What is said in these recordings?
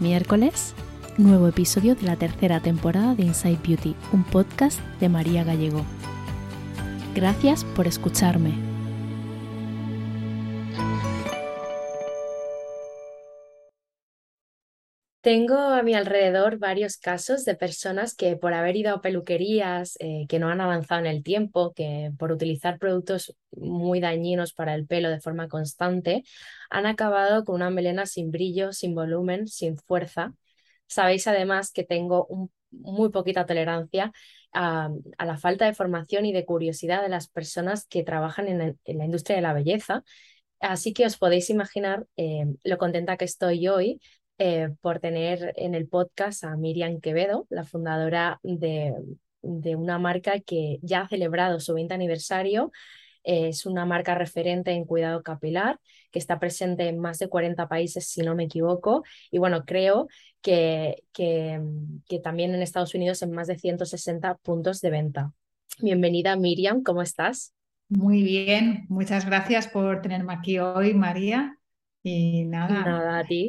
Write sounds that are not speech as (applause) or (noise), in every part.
miércoles, nuevo episodio de la tercera temporada de Inside Beauty, un podcast de María Gallego. Gracias por escucharme. Tengo a mi alrededor varios casos de personas que por haber ido a peluquerías, eh, que no han avanzado en el tiempo, que por utilizar productos muy dañinos para el pelo de forma constante, han acabado con una melena sin brillo, sin volumen, sin fuerza. Sabéis además que tengo muy poquita tolerancia a, la falta de formación y de curiosidad de las personas que trabajan en, la industria de la belleza. Así que os podéis imaginar eh, lo contenta que estoy hoy eh, por tener en el podcast a Miriam Quevedo, la fundadora de, una marca que ya ha celebrado su 20 aniversario. es una marca referente en cuidado capilar que está presente en más de 40 países, si no me equivoco. Y bueno, creo que, que, que también en Estados Unidos en más de 160 puntos de venta. Bienvenida, Miriam, ¿cómo estás? Muy bien, muchas gracias por tenerme aquí hoy, María. Y nada, nada a ti.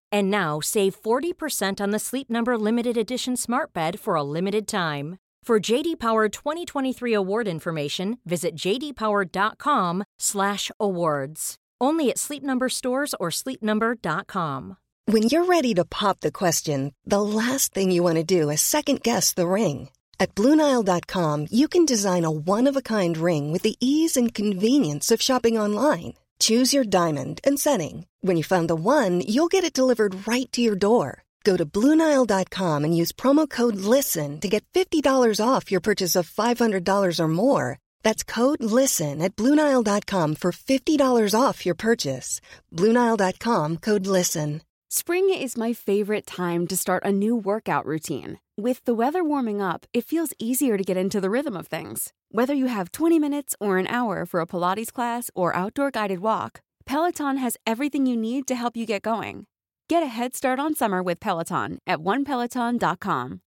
And now save 40% on the Sleep Number limited edition smart bed for a limited time. For JD Power 2023 award information, visit jdpower.com/awards. Only at Sleep Number stores or sleepnumber.com. When you're ready to pop the question, the last thing you want to do is second guess the ring. At BlueNile.com, you can design a one-of-a-kind ring with the ease and convenience of shopping online. Choose your diamond and setting. When you find the one, you'll get it delivered right to your door. Go to Bluenile.com and use promo code LISTEN to get $50 off your purchase of $500 or more. That's code LISTEN at Bluenile.com for $50 off your purchase. Bluenile.com code LISTEN. Spring is my favorite time to start a new workout routine. With the weather warming up, it feels easier to get into the rhythm of things. Whether you have 20 minutes or an hour for a Pilates class or outdoor guided walk, Peloton has everything you need to help you get going. Get a head start on summer with Peloton at onepeloton.com.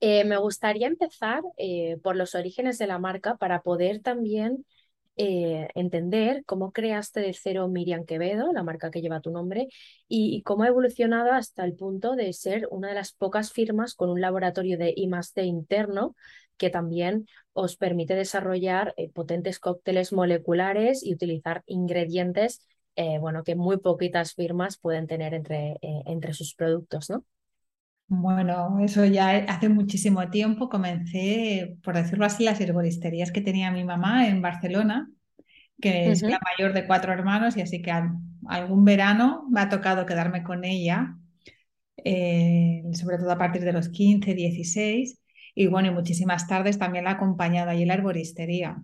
Eh, me gustaría empezar eh, por los orígenes de la marca para poder también Eh, entender cómo creaste de cero Miriam Quevedo, la marca que lleva tu nombre, y, cómo ha evolucionado hasta el punto de ser una de las pocas firmas con un laboratorio de I+D interno que también os permite desarrollar eh, potentes cócteles moleculares y utilizar ingredientes eh, bueno, que muy poquitas firmas pueden tener entre, entre sus productos, ¿no? Bueno, eso ya hace muchísimo tiempo comencé, por decirlo así, las herboristerías que tenía mi mamá en Barcelona, que es la mayor de cuatro hermanos, y así que algún verano me ha tocado quedarme con ella, eh, sobre todo a partir de los 15, 16. y bueno, y muchísimas tardes también la he acompañado allí en la herboristería.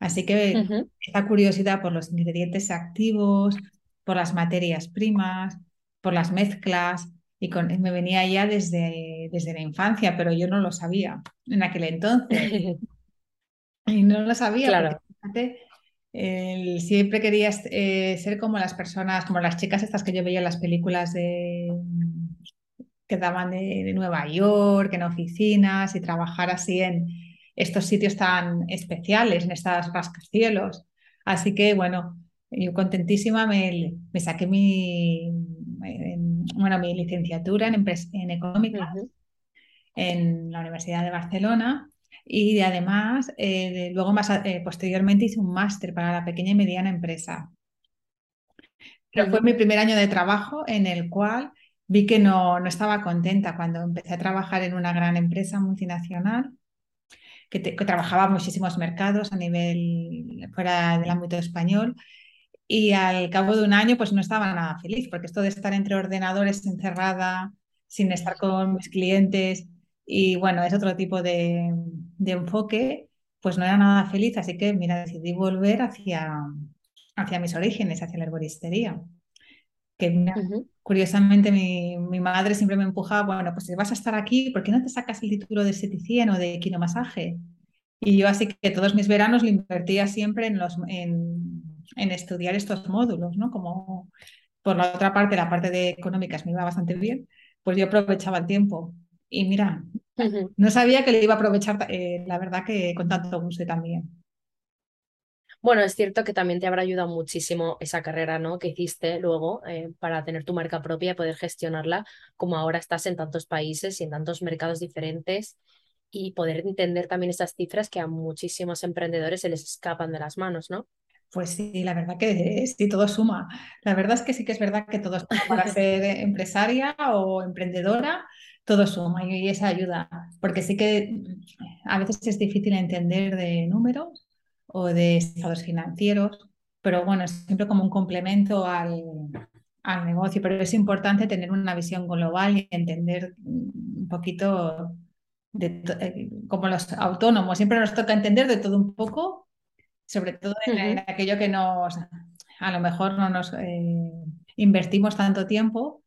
Así que esta curiosidad por los ingredientes activos, por las materias primas, por las mezclas, y me venía ya desde, desde la infancia, pero yo no lo sabía en aquel entonces. (laughs) y no lo sabía. Claro. siempre quería eh, ser como las personas, como las chicas estas que yo veía en las películas de, que daban de, Nueva York, en oficinas y trabajar así en estos sitios tan especiales, en estos rascacielos. Así que bueno, yo contentísima me, me saqué mi, bueno, mi licenciatura en, en económica en la Universidad de Barcelona y además eh, luego más eh, posteriormente hice un máster para la pequeña y mediana empresa. Pero fue mi primer año de trabajo en el cual vi que no, no estaba contenta cuando empecé a trabajar en una gran empresa multinacional que, que trabajaba muchísimos mercados a nivel fuera del ámbito español y al cabo de un año pues no estaba nada feliz, porque esto de estar entre ordenadores encerrada, sin estar con mis clientes y bueno, es otro tipo de, enfoque, pues no era nada feliz, así que mira, decidí volver hacia, hacia mis orígenes, hacia la herboristería. Que curiosamente mi, mi, madre siempre me empujaba, bueno, pues si vas a estar aquí, ¿por qué no te sacas el título de esteticien o de quinomasaje? Y yo así que todos mis veranos lo invertía siempre en, los, en, en estudiar estos módulos, ¿no? Como por la otra parte, la parte de económicas me iba bastante bien, pues yo aprovechaba el tiempo. Y mira, no sabía que le iba a aprovechar, eh, la verdad que con tanto gusto también. Bueno, es cierto que también te habrá ayudado muchísimo esa carrera ¿no? que hiciste luego eh, para tener tu marca propia y poder gestionarla, como ahora estás en tantos países y en tantos mercados diferentes y poder entender también esas cifras que a muchísimos emprendedores se les escapan de las manos, ¿no? Pues sí, la verdad que sí, todo suma. La verdad es que sí que es verdad que todo suma para (laughs) ser empresaria o emprendedora, todo suma y esa ayuda, porque sí que a veces es difícil entender de números o de estados financieros, pero bueno, es siempre como un complemento al, al negocio, pero es importante tener una visión global y entender un poquito de, eh, como los autónomos, siempre nos toca entender de todo un poco sobre todo en, aquello que nos, a lo mejor no nos eh, invertimos tanto tiempo,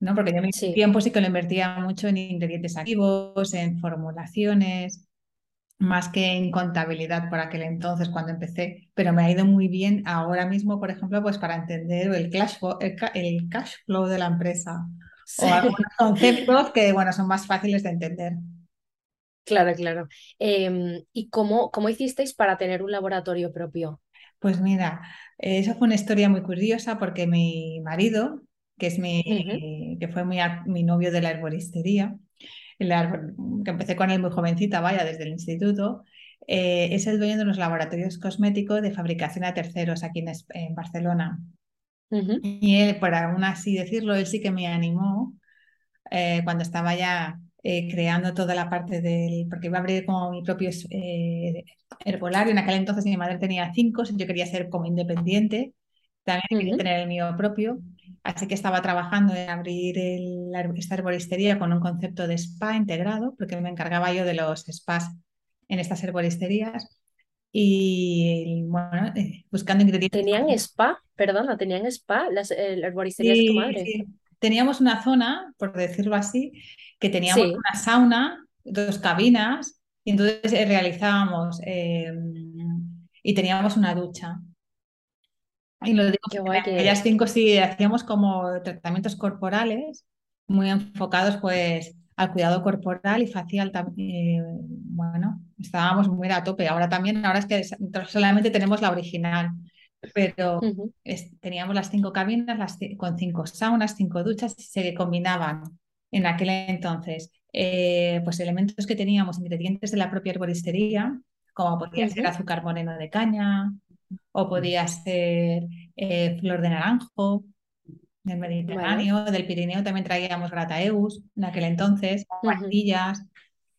¿no? Porque yo mi tiempo sí que lo invertía mucho en ingredientes activos, en formulaciones, más que en contabilidad por aquel entonces cuando empecé, pero me ha ido muy bien ahora mismo, por ejemplo, pues para entender el cash flow, el, cash flow de la empresa o algunos conceptos que, bueno, son más fáciles de entender. Claro, claro. Em, ¿y cómo, cómo hicisteis para tener un laboratorio propio? Pues mira, esa fue una historia muy curiosa porque mi marido, que es mi, que fue mi, novio de la herboristería, que empecé con él muy jovencita, vaya, desde el instituto, eh, es el dueño de los laboratorios cosméticos de fabricación a terceros aquí en, Barcelona. Y él, por aún así decirlo, él sí que me animó eh, cuando estaba ya eh, creando toda la parte del, porque iba a abrir como mi propio eh, herbolario, en aquel entonces mi madre tenía cinco, yo quería ser como independiente, también quería tener el mío propio, así que estaba trabajando en abrir el, esta herboristería con un concepto de spa integrado, porque me encargaba yo de los spas en estas herboristerías. Y bueno, eh, buscando ingredientes. ¿Tenían spa? Perdona, ¿tenían spa las herboristerías de tu madre? Sí teníamos una zona, por decirlo así, que teníamos una sauna, dos cabinas, y entonces eh, realizábamos eh, y teníamos una ducha. Y lo digo, que ellas cinco sí hacíamos como tratamientos corporales muy enfocados pues al cuidado corporal y facial también. Eh, bueno, estábamos muy a tope. Ahora también, ahora es que solamente tenemos la original pero teníamos las cinco cabinas las, con cinco saunas, cinco duchas y se combinaban en aquel entonces eh, pues elementos que teníamos, ingredientes de la propia herboristería, como podía ser azúcar moreno de caña o podía ser eh, flor de naranjo del Mediterráneo, del Pirineo también traíamos grataeus en aquel entonces, arcillas,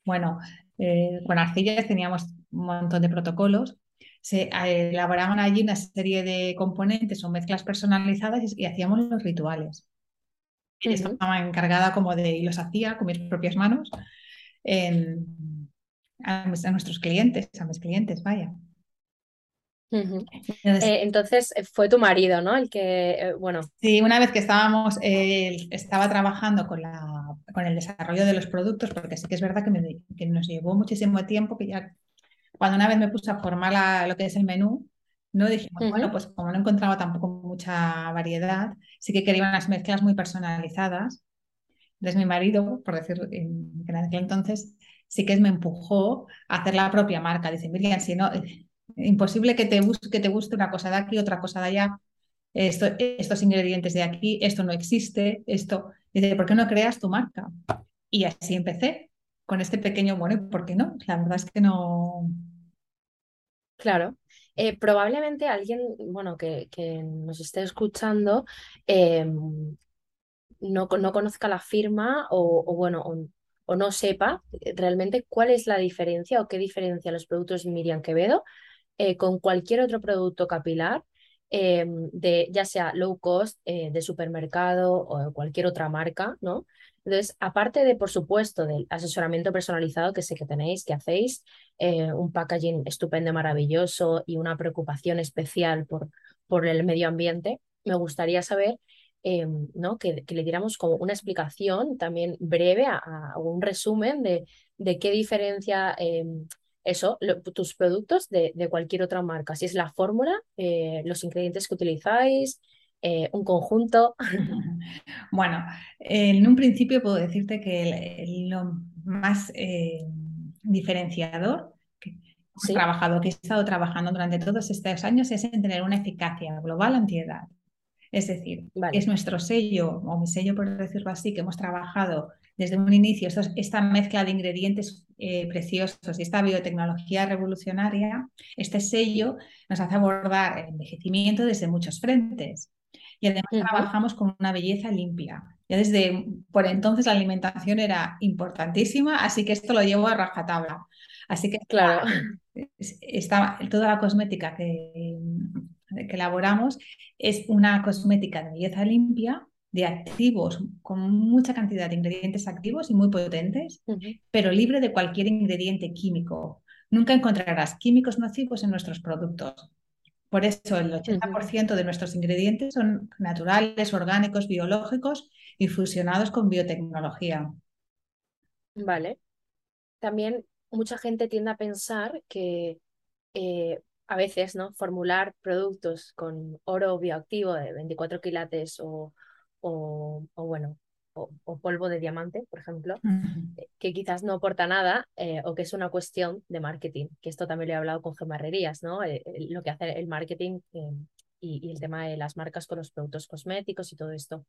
bueno, eh, con arcillas teníamos un montón de protocolos. Se elaboraban allí una serie de componentes o mezclas personalizadas y, hacíamos los rituales. Estaba encargada como de, y los hacía con mis propias manos, en, a, nuestros clientes, a mis clientes, vaya. entonces, fue tu marido, ¿no? El que, bueno. Sí, una vez que estábamos, estaba trabajando con, la, con el desarrollo de los productos, porque sí que es verdad que, que nos llevó muchísimo tiempo, que ya cuando una vez me puse a formar lo que es el menú, no dijimos, bueno, pues como no encontraba tampoco mucha variedad, sí que quería unas mezclas muy personalizadas. Entonces mi marido, por decir en, en aquel entonces, sí que me empujó a hacer la propia marca. Dice, Miriam, si no, imposible que te, que te guste una cosa de aquí, otra cosa de allá, esto, estos ingredientes de aquí, esto no existe, esto. Dice, ¿por qué no creas tu marca? Y así empecé con este pequeño, bueno, ¿por qué no? La verdad es que no, Claro. Eh, probablemente alguien, bueno, que, que nos esté escuchando em, no, no, conozca la firma o, bueno, o, no sepa eh, realmente cuál es la diferencia o qué diferencia los productos Miriam Quevedo eh, con cualquier otro producto capilar, de, ya sea low cost, de supermercado o cualquier otra marca, ¿no? Entonces, aparte de, por supuesto, del asesoramiento personalizado que sé que tenéis, que hacéis, eh, un packaging estupendo, maravilloso y una preocupación especial por, por el medio ambiente, me gustaría saber eh, ¿no? que, le diéramos como una explicación también breve, a, un resumen de, de qué diferencia eh, eso, tus productos de, cualquier otra marca. Si es la fórmula, los ingredientes que utilizáis, eh, un conjunto? (laughs) Bueno, en un principio puedo decirte que lo más eh, diferenciador que he trabajado, que he estado trabajando durante todos estos años es en tener una eficacia global antiedad. Es decir, es nuestro sello, o mi sello por decirlo así, que hemos trabajado desde un inicio, esta mezcla de ingredientes eh, preciosos y esta biotecnología revolucionaria, este sello nos hace abordar el envejecimiento desde muchos frentes. Y además trabajamos con una belleza limpia. Ya desde por entonces la alimentación era importantísima, así que esto lo llevo a rajatabla. Así que claro. Está, toda la cosmética que, que elaboramos es una cosmética de belleza limpia, de activos, con mucha cantidad de ingredientes activos y muy potentes, pero libre de cualquier ingrediente químico. Nunca encontrarás químicos nocivos en nuestros productos. Por eso el 80% de nuestros ingredientes son naturales, orgánicos, biológicos y fusionados con biotecnología. Vale. También mucha gente tiende a pensar que eh, a veces, ¿no? Formular productos con oro bioactivo de 24 quilates o, o, o bueno, o, polvo de diamante, por ejemplo, eh, que quizás no aporta nada eh, o que es una cuestión de marketing, que esto también lo he hablado con gemarrerías, ¿no? Eh, lo que hace el marketing y, y, el tema de las marcas con los productos cosméticos y todo esto.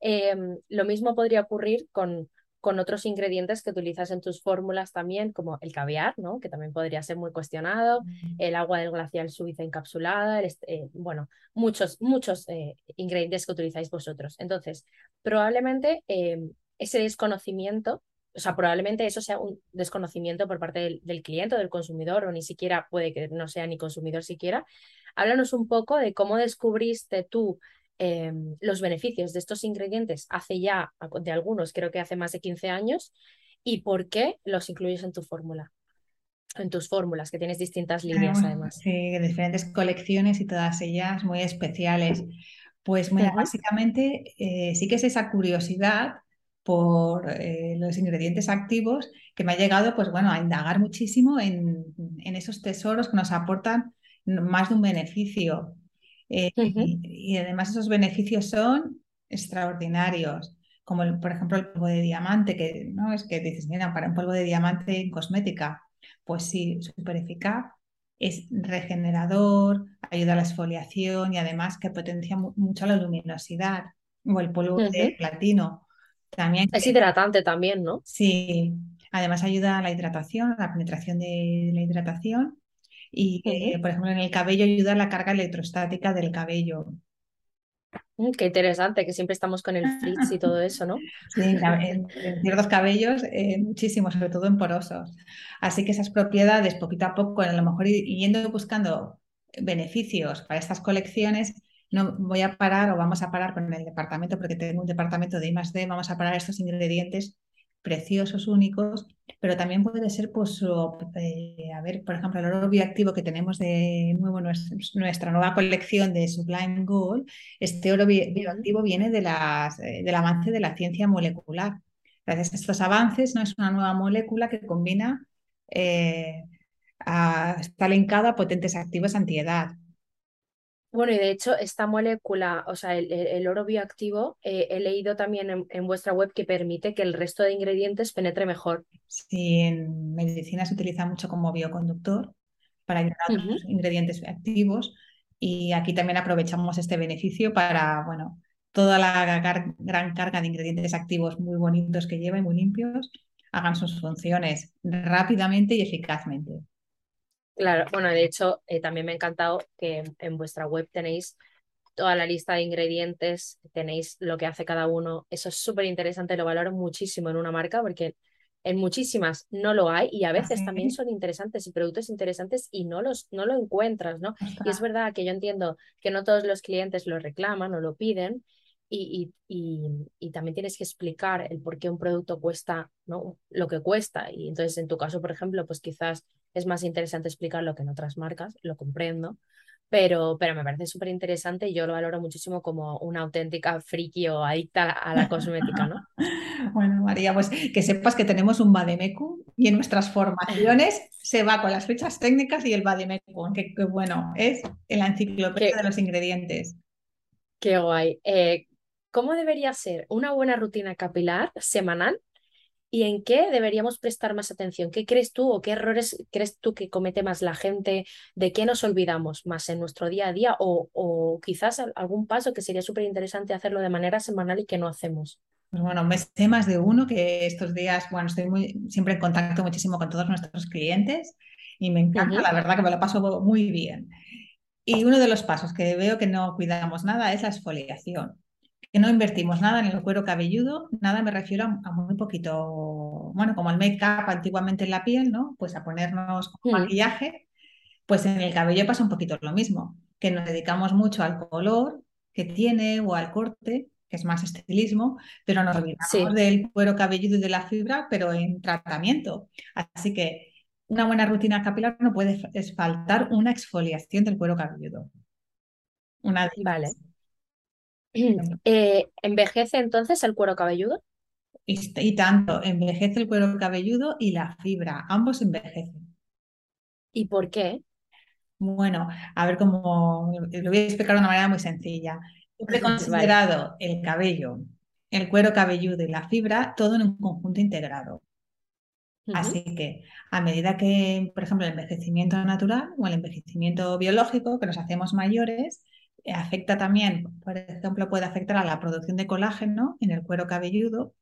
Em, lo mismo podría ocurrir con con otros ingredientes que utilizas en tus fórmulas también, como el caviar, ¿no? que también podría ser muy cuestionado, mm. el agua del glacial suiza encapsulada, eh, bueno, muchos, muchos eh, ingredientes que utilizáis vosotros. Entonces, probablemente em, ese desconocimiento, o sea, probablemente eso sea un desconocimiento por parte del, del cliente o del consumidor, o ni siquiera puede que no sea ni consumidor siquiera. Háblanos un poco de cómo descubriste tú Em, los beneficios de estos ingredientes hace ya, de algunos, creo que hace más de 15 años, y por qué los incluyes en tu fórmula. En tus fórmulas, que tienes distintas líneas además. Sí, diferentes colecciones y todas ellas muy especiales. Pues básicamente eh, sí que es esa curiosidad por eh, los ingredientes activos que me ha llegado pues bueno a indagar muchísimo en, en esos tesoros que nos aportan más de un beneficio eh, y, además esos beneficios son extraordinarios, como por ejemplo el polvo de diamante, que no es que dices, mira, para un polvo de diamante en cosmética, pues sí, súper eficaz, es regenerador, ayuda a la exfoliación y además que potencia mucho la luminosidad. O el polvo de platino. También es hidratante también, ¿no? Sí, además ayuda a la hidratación, a la penetración de la hidratación y, eh, por ejemplo, en el cabello ayuda a la carga electrostática del cabello. Mm, qué interesante, que siempre estamos con el frizz y todo eso, ¿no? (laughs) Sí, en, ciertos cabellos, eh, muchísimo, sobre todo en porosos. Así que esas propiedades, poquito a poco, a lo mejor yendo buscando beneficios para estas colecciones, no voy a parar o vamos a parar con el departamento, porque tengo un departamento de I+D, vamos a parar estos ingredientes preciosos, únicos, pero también puede ser, pues, eh, a ver, por ejemplo, el oro bioactivo que tenemos de nuevo nuestra, nuestra nueva colección de Sublime Gold, este oro bioactivo viene de las, eh, del avance de la ciencia molecular. Gracias a estos avances, ¿no? es una nueva molécula que combina, eh, está linkada a potentes activos antiedad, bueno, y de hecho, esta molécula, o sea, el, oro bioactivo, eh, he leído también en, vuestra web que permite que el resto de ingredientes penetre mejor. Sí, en medicina se utiliza mucho como bioconductor para ayudar a los ingredientes activos y aquí también aprovechamos este beneficio para, bueno, toda la gran carga de ingredientes activos muy bonitos que lleva y muy limpios, hagan sus funciones rápidamente y eficazmente. Claro, bueno, de hecho, eh, también me ha encantado que en vuestra web tenéis toda la lista de ingredientes, tenéis lo que hace cada uno. Eso es súper interesante, lo valoro muchísimo en una marca porque en muchísimas no lo hay y a veces también son interesantes y productos interesantes y no los no lo encuentras, ¿no? Y es verdad que yo entiendo que no todos los clientes lo reclaman o lo piden y, y, y, también tienes que explicar el por qué un producto cuesta ¿no? lo que cuesta. Y entonces, en tu caso, por ejemplo, pues quizás es más interesante explicarlo que en otras marcas, lo comprendo, pero, pero me parece súper interesante y yo lo valoro muchísimo como una auténtica friki o adicta a la cosmética, ¿no? (laughs) Bueno, María, pues que sepas que tenemos un Bademecu y en nuestras formaciones (laughs) se va con las fichas técnicas y el Bademecu, que, bueno, es la enciclopedia de los ingredientes. Qué guay. Eh, ¿Cómo debería ser una buena rutina capilar semanal y en qué deberíamos prestar más atención. ¿Qué crees tú o qué errores crees tú que comete más la gente? ¿De qué nos olvidamos más en nuestro día a día? O, quizás algún paso que sería súper interesante hacerlo de manera semanal y que no hacemos. Pues bueno, me sé más de uno que estos días, bueno, estoy muy, siempre en contacto muchísimo con todos nuestros clientes y me encanta, la verdad que me lo paso muy bien. Y uno de los pasos que veo que no cuidamos nada es la exfoliación que no invertimos nada en el cuero cabelludo, nada me refiero a, muy poquito, bueno, como el make-up antiguamente en la piel, ¿no? Pues a ponernos mm. maquillaje, pues en el cabello pasa un poquito lo mismo, que nos dedicamos mucho al color que tiene o al corte, que es más estilismo, pero nos olvidamos del cuero cabelludo y de la fibra, pero en tratamiento. Así que una buena rutina capilar no puede faltar una exfoliación del cuero cabelludo. Una vale. (clears throat) Eh, ¿Envejece entonces el cuero cabelludo? Y, tanto, envejece el cuero cabelludo y la fibra, ambos envejecen. ¿Y por qué? Bueno, a ver cómo lo voy a explicar de una manera muy sencilla. (laughs) He considerado el cabello, el cuero cabelludo y la fibra todo en un conjunto integrado. Así que a medida que, por ejemplo, el envejecimiento natural o el envejecimiento biológico, que nos hacemos mayores, afecta también, por ejemplo, puede afectar a la producción de colágeno en el cuero cabelludo,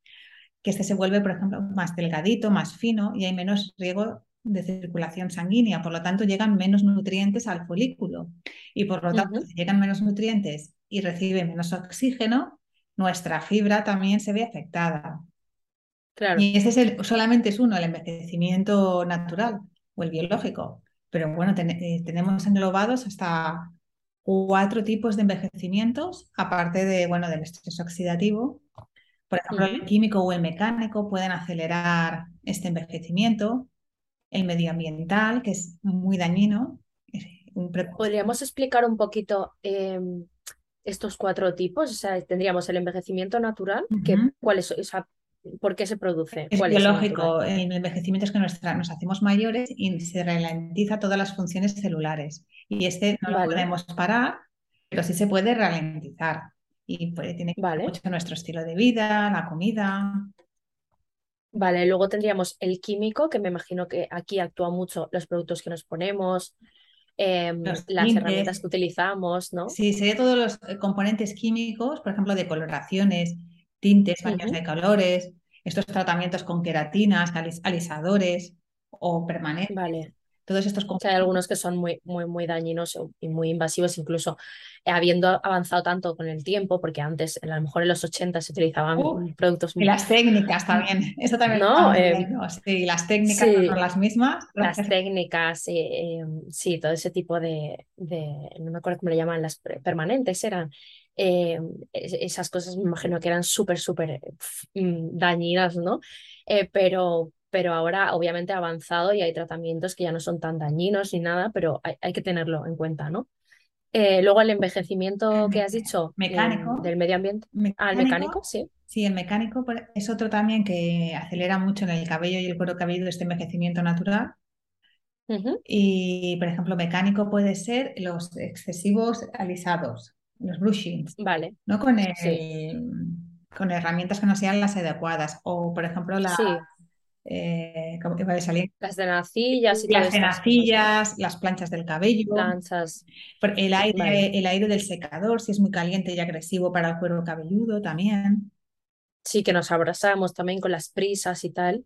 que este se vuelve, por ejemplo, más delgadito, más fino y hay menos riego de circulación sanguínea, por lo tanto llegan menos nutrientes al folículo y por lo tanto si llegan menos nutrientes y recibe menos oxígeno, nuestra fibra también se ve afectada. Claro. Y ese es el, solamente es uno, el envejecimiento natural o el biológico, pero bueno, eh, tenemos englobados hasta cuatro tipos de envejecimientos, aparte de, bueno, del estrés oxidativo. Por ejemplo, el químico o el mecánico pueden acelerar este envejecimiento. El medioambiental, que es muy dañino. ¿Podríamos explicar un poquito em, estos cuatro tipos? O sea, tendríamos el envejecimiento natural, que, ¿cuál es, ¿Por qué se produce? Es biológico. El envejecimiento es que nos hacemos mayores y se ralentiza todas las funciones celulares. Y este no lo podemos parar, pero sí se puede ralentizar. Y tiene que ver mucho nuestro estilo de vida, la comida. Vale, luego tendríamos el químico, que me imagino que aquí actúa mucho los productos que nos ponemos, em, las herramientas que utilizamos, ¿no? Sí, sería todos los eh, componentes químicos, por ejemplo, de coloraciones, tintes, baños de colores, estos tratamientos con queratinas, alisadores o permanentes. Vale. Todos estos hay algunos que son muy, muy, muy dañinos y muy invasivos, incluso habiendo avanzado tanto con el tiempo, porque antes, a lo mejor en los 80 se utilizaban uh, productos muy... Y las técnicas también, (laughs) eso también. No, eh, sí, las técnicas son las mismas. Las técnicas, eh, sí, todo ese tipo de, de, no me acuerdo cómo le llaman, las permanentes eran, eh, esas cosas me imagino que eran súper, súper mm, dañinas, ¿no? Eh, pero, pero ahora obviamente ha avanzado y hay tratamientos que ya no son tan dañinos ni nada, pero hay, que tenerlo en cuenta, ¿no? Eh, luego el envejecimiento que has dicho mecánico, del medio ambiente. Mecánico, ah, el mecánico, sí. Sí, el mecánico es otro también que acelera mucho en el cabello y el cuero cabelludo este envejecimiento natural. Y, por ejemplo, mecánico puede ser los excesivos alisados, los brushings, vale. ¿no? Con, con herramientas que no sean las adecuadas. O, por ejemplo, las, eh, las tenacillas y las tenacillas, las planchas del cabello, planchas. El aire, el aire del secador, si es muy caliente y agresivo para el cuero cabelludo también. Sí, que nos abrazamos también con las prisas y tal.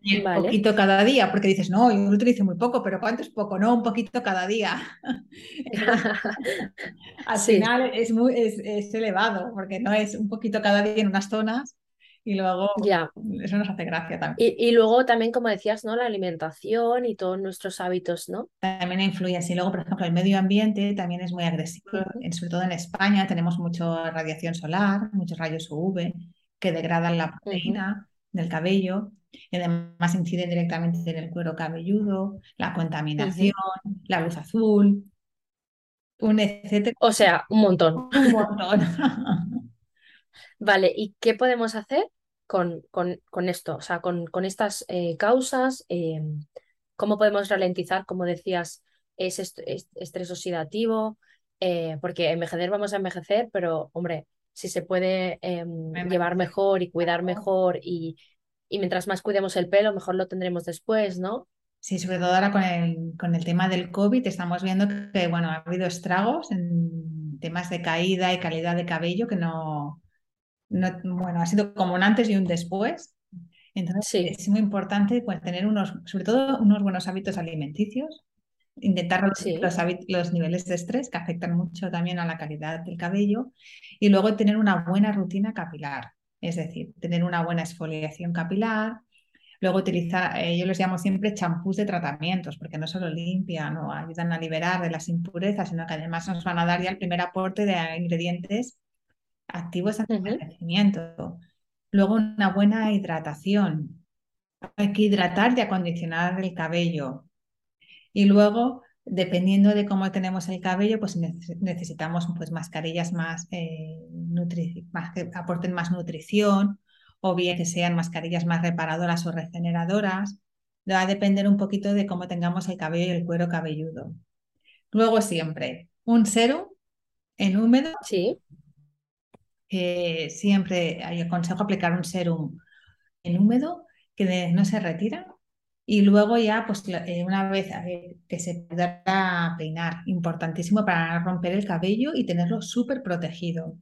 Y un poquito cada día, porque dices, no, yo lo utilizo muy poco, pero ¿cuánto es poco? No, un poquito cada día. (laughs) Al final es, muy, es, elevado, porque no es un poquito cada día en unas zonas y luego ya. eso nos hace gracia también. Y, luego también, como decías, ¿no? La alimentación y todos nuestros hábitos, ¿no? También influye así. Luego, por ejemplo, el medio ambiente también es muy agresivo. Sobre todo en España tenemos mucha radiación solar, muchos rayos UV que degradan la proteína del cabello y además inciden directamente en el cuero cabelludo, la contaminación, la luz azul, un etcétera. O sea, un montón. Un montón. (laughs) vale, ¿y qué podemos hacer con, con, con esto? O sea, con, con estas eh, causas, em, ¿cómo podemos ralentizar, como decías, ese estrés oxidativo? Eh, porque envejecer vamos a envejecer, pero hombre, si se puede em, llevar mejor y cuidar mejor y, y mientras más cuidemos el pelo, mejor lo tendremos después, ¿no? Sí, sobre todo ahora con el, con el tema del COVID estamos viendo que bueno, ha habido estragos en temas de caída y calidad de cabello que no, no bueno, ha sido como un antes y un después. Entonces es muy importante pues, tener unos, sobre todo unos buenos hábitos alimenticios, intentar los, los, niveles de estrés que afectan mucho también a la calidad del cabello y luego tener una buena rutina capilar. Es decir, tener una buena exfoliación capilar, luego utilizar, eh, yo les llamo siempre champús de tratamientos, porque no solo limpian o ayudan a liberar de las impurezas, sino que además nos van a dar ya el primer aporte de ingredientes activos al envejecimiento. Luego una buena hidratación. Hay que hidratar y acondicionar el cabello. Y luego dependiendo de cómo tenemos el cabello, pues necesitamos pues, mascarillas más, eh, más, que aporten más nutrición o bien que sean mascarillas más reparadoras o regeneradoras. Va a depender un poquito de cómo tengamos el cabello y el cuero cabelludo. Luego siempre un serum en húmedo. Sí. siempre aconsejo aplicar un serum en húmedo que no se retira y luego ya, pues eh, una vez que se pueda peinar, importantísimo para romper el cabello y tenerlo súper protegido.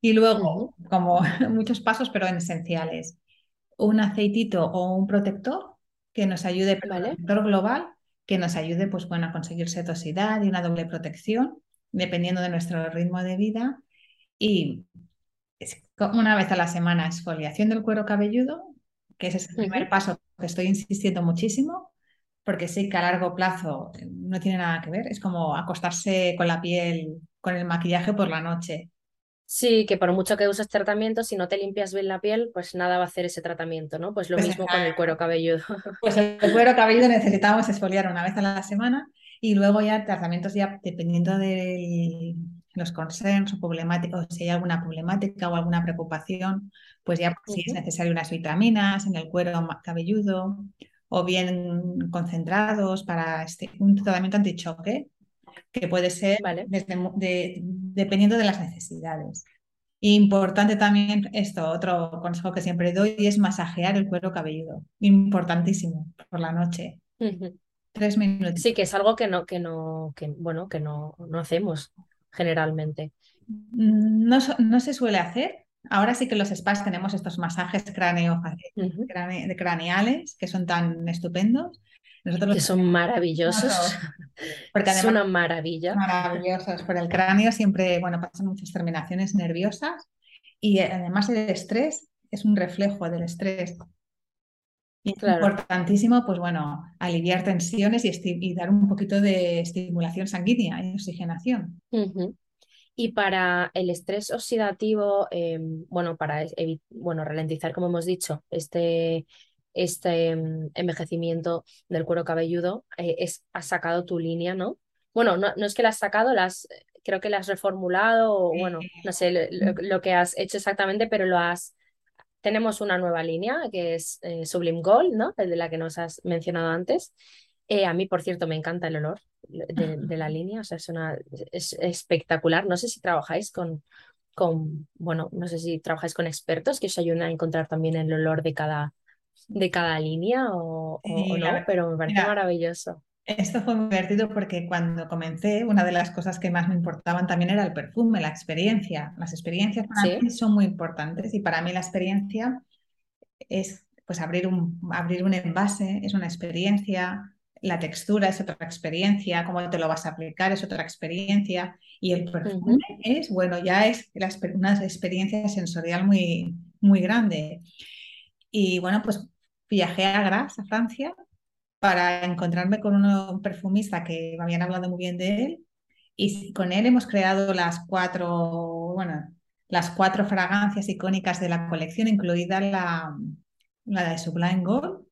Y luego, como (laughs) muchos pasos, pero en esenciales, un aceitito o un protector que nos ayude, protector global, que nos ayude pues, bueno, a conseguir setosidad y una doble protección, dependiendo de nuestro ritmo de vida. Y una vez a la semana, exfoliación del cuero cabelludo, que ese es el primer paso que estoy insistiendo muchísimo, porque sé que a largo plazo no tiene nada que ver, es como acostarse con la piel, con el maquillaje por la noche. Sí, que por mucho que uses tratamiento, si no te limpias bien la piel, pues nada va a hacer ese tratamiento, ¿no? Pues lo pues mismo con el cuero cabelludo. (laughs) Pues el cuero cabelludo necesitamos exfoliar una vez a la semana y luego ya tratamientos ya dependiendo de los concerns o problemáticos, si hay alguna problemática o alguna preocupación, pues ya si es necesario unas vitaminas en el cuero cabelludo o bien concentrados para este, un tratamiento antichoque que puede ser dependiendo de las necesidades. Importante también esto, otro consejo que siempre doy es masajear el cuero cabelludo. Importantísimo por la noche. Tres minutos. Sí, que es algo que no, que no, que, bueno, que no, no hacemos generalmente. No, no se suele hacer, Ahora sí que los spas tenemos estos masajes cráneo, craneales que son tan estupendos. que son maravillosos. Porque es una maravilla. Maravillosos. Por el cráneo siempre, bueno, pasan muchas terminaciones nerviosas y además el estrés es un reflejo del estrés. Y es importantísimo, pues bueno, aliviar tensiones y, dar un poquito de estimulación sanguínea y oxigenación. Y para el estrés oxidativo, em, bueno, para bueno, ralentizar, como hemos dicho, este, este em, envejecimiento del cuero cabelludo, eh, es, has sacado tu línea, ¿no? Bueno, no, no es que la has sacado, las, creo que la has reformulado, o bueno, no sé lo, que has hecho exactamente, pero lo has... Tenemos una nueva línea que es eh, Sublime Gold, ¿no? De la que nos has mencionado antes. Eh, a mí, por cierto, me encanta el olor de, la (laughs) línea, o sea, es, una, es espectacular. No sé si trabajáis con, con, bueno, no sé si trabajáis con expertos que os ayuden a encontrar también el olor de cada, de cada línea o, no, pero me parece maravilloso. Esto fue muy divertido porque cuando comencé, una de las cosas que más me importaban también era el perfume, la experiencia. Las experiencias para mí son muy importantes y para mí la experiencia es pues abrir un, abrir un envase, es una experiencia, la textura es otra experiencia, cómo te lo vas a aplicar es otra experiencia y el perfume es, bueno, ya es una experiencia sensorial muy, muy grande. Y bueno, pues viajé a Gras, a Francia, para encontrarme con un perfumista que me habían hablado muy bien de él y con él hemos creado las cuatro, bueno, las cuatro fragancias icónicas de la colección, incluida la, la de Sublime Gold,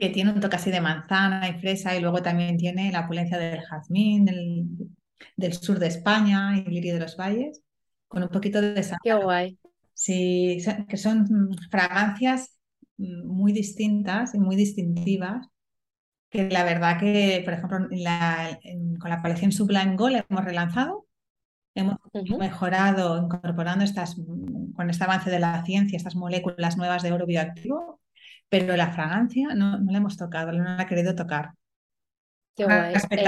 que tiene un toque así de manzana y fresa, y luego también tiene la opulencia del jazmín del, del sur de España y lirio de los valles, con un poquito de sangre. Qué guay. Sí, que son fragancias muy distintas y muy distintivas, que la verdad que, por ejemplo, con la colección Sublime Gold hemos relanzado, hemos mejorado incorporando estas, con este avance de la ciencia, estas moléculas nuevas de oro bioactivo pero la fragancia no, no la hemos tocado, no la ha querido tocar. Qué guay. Eh,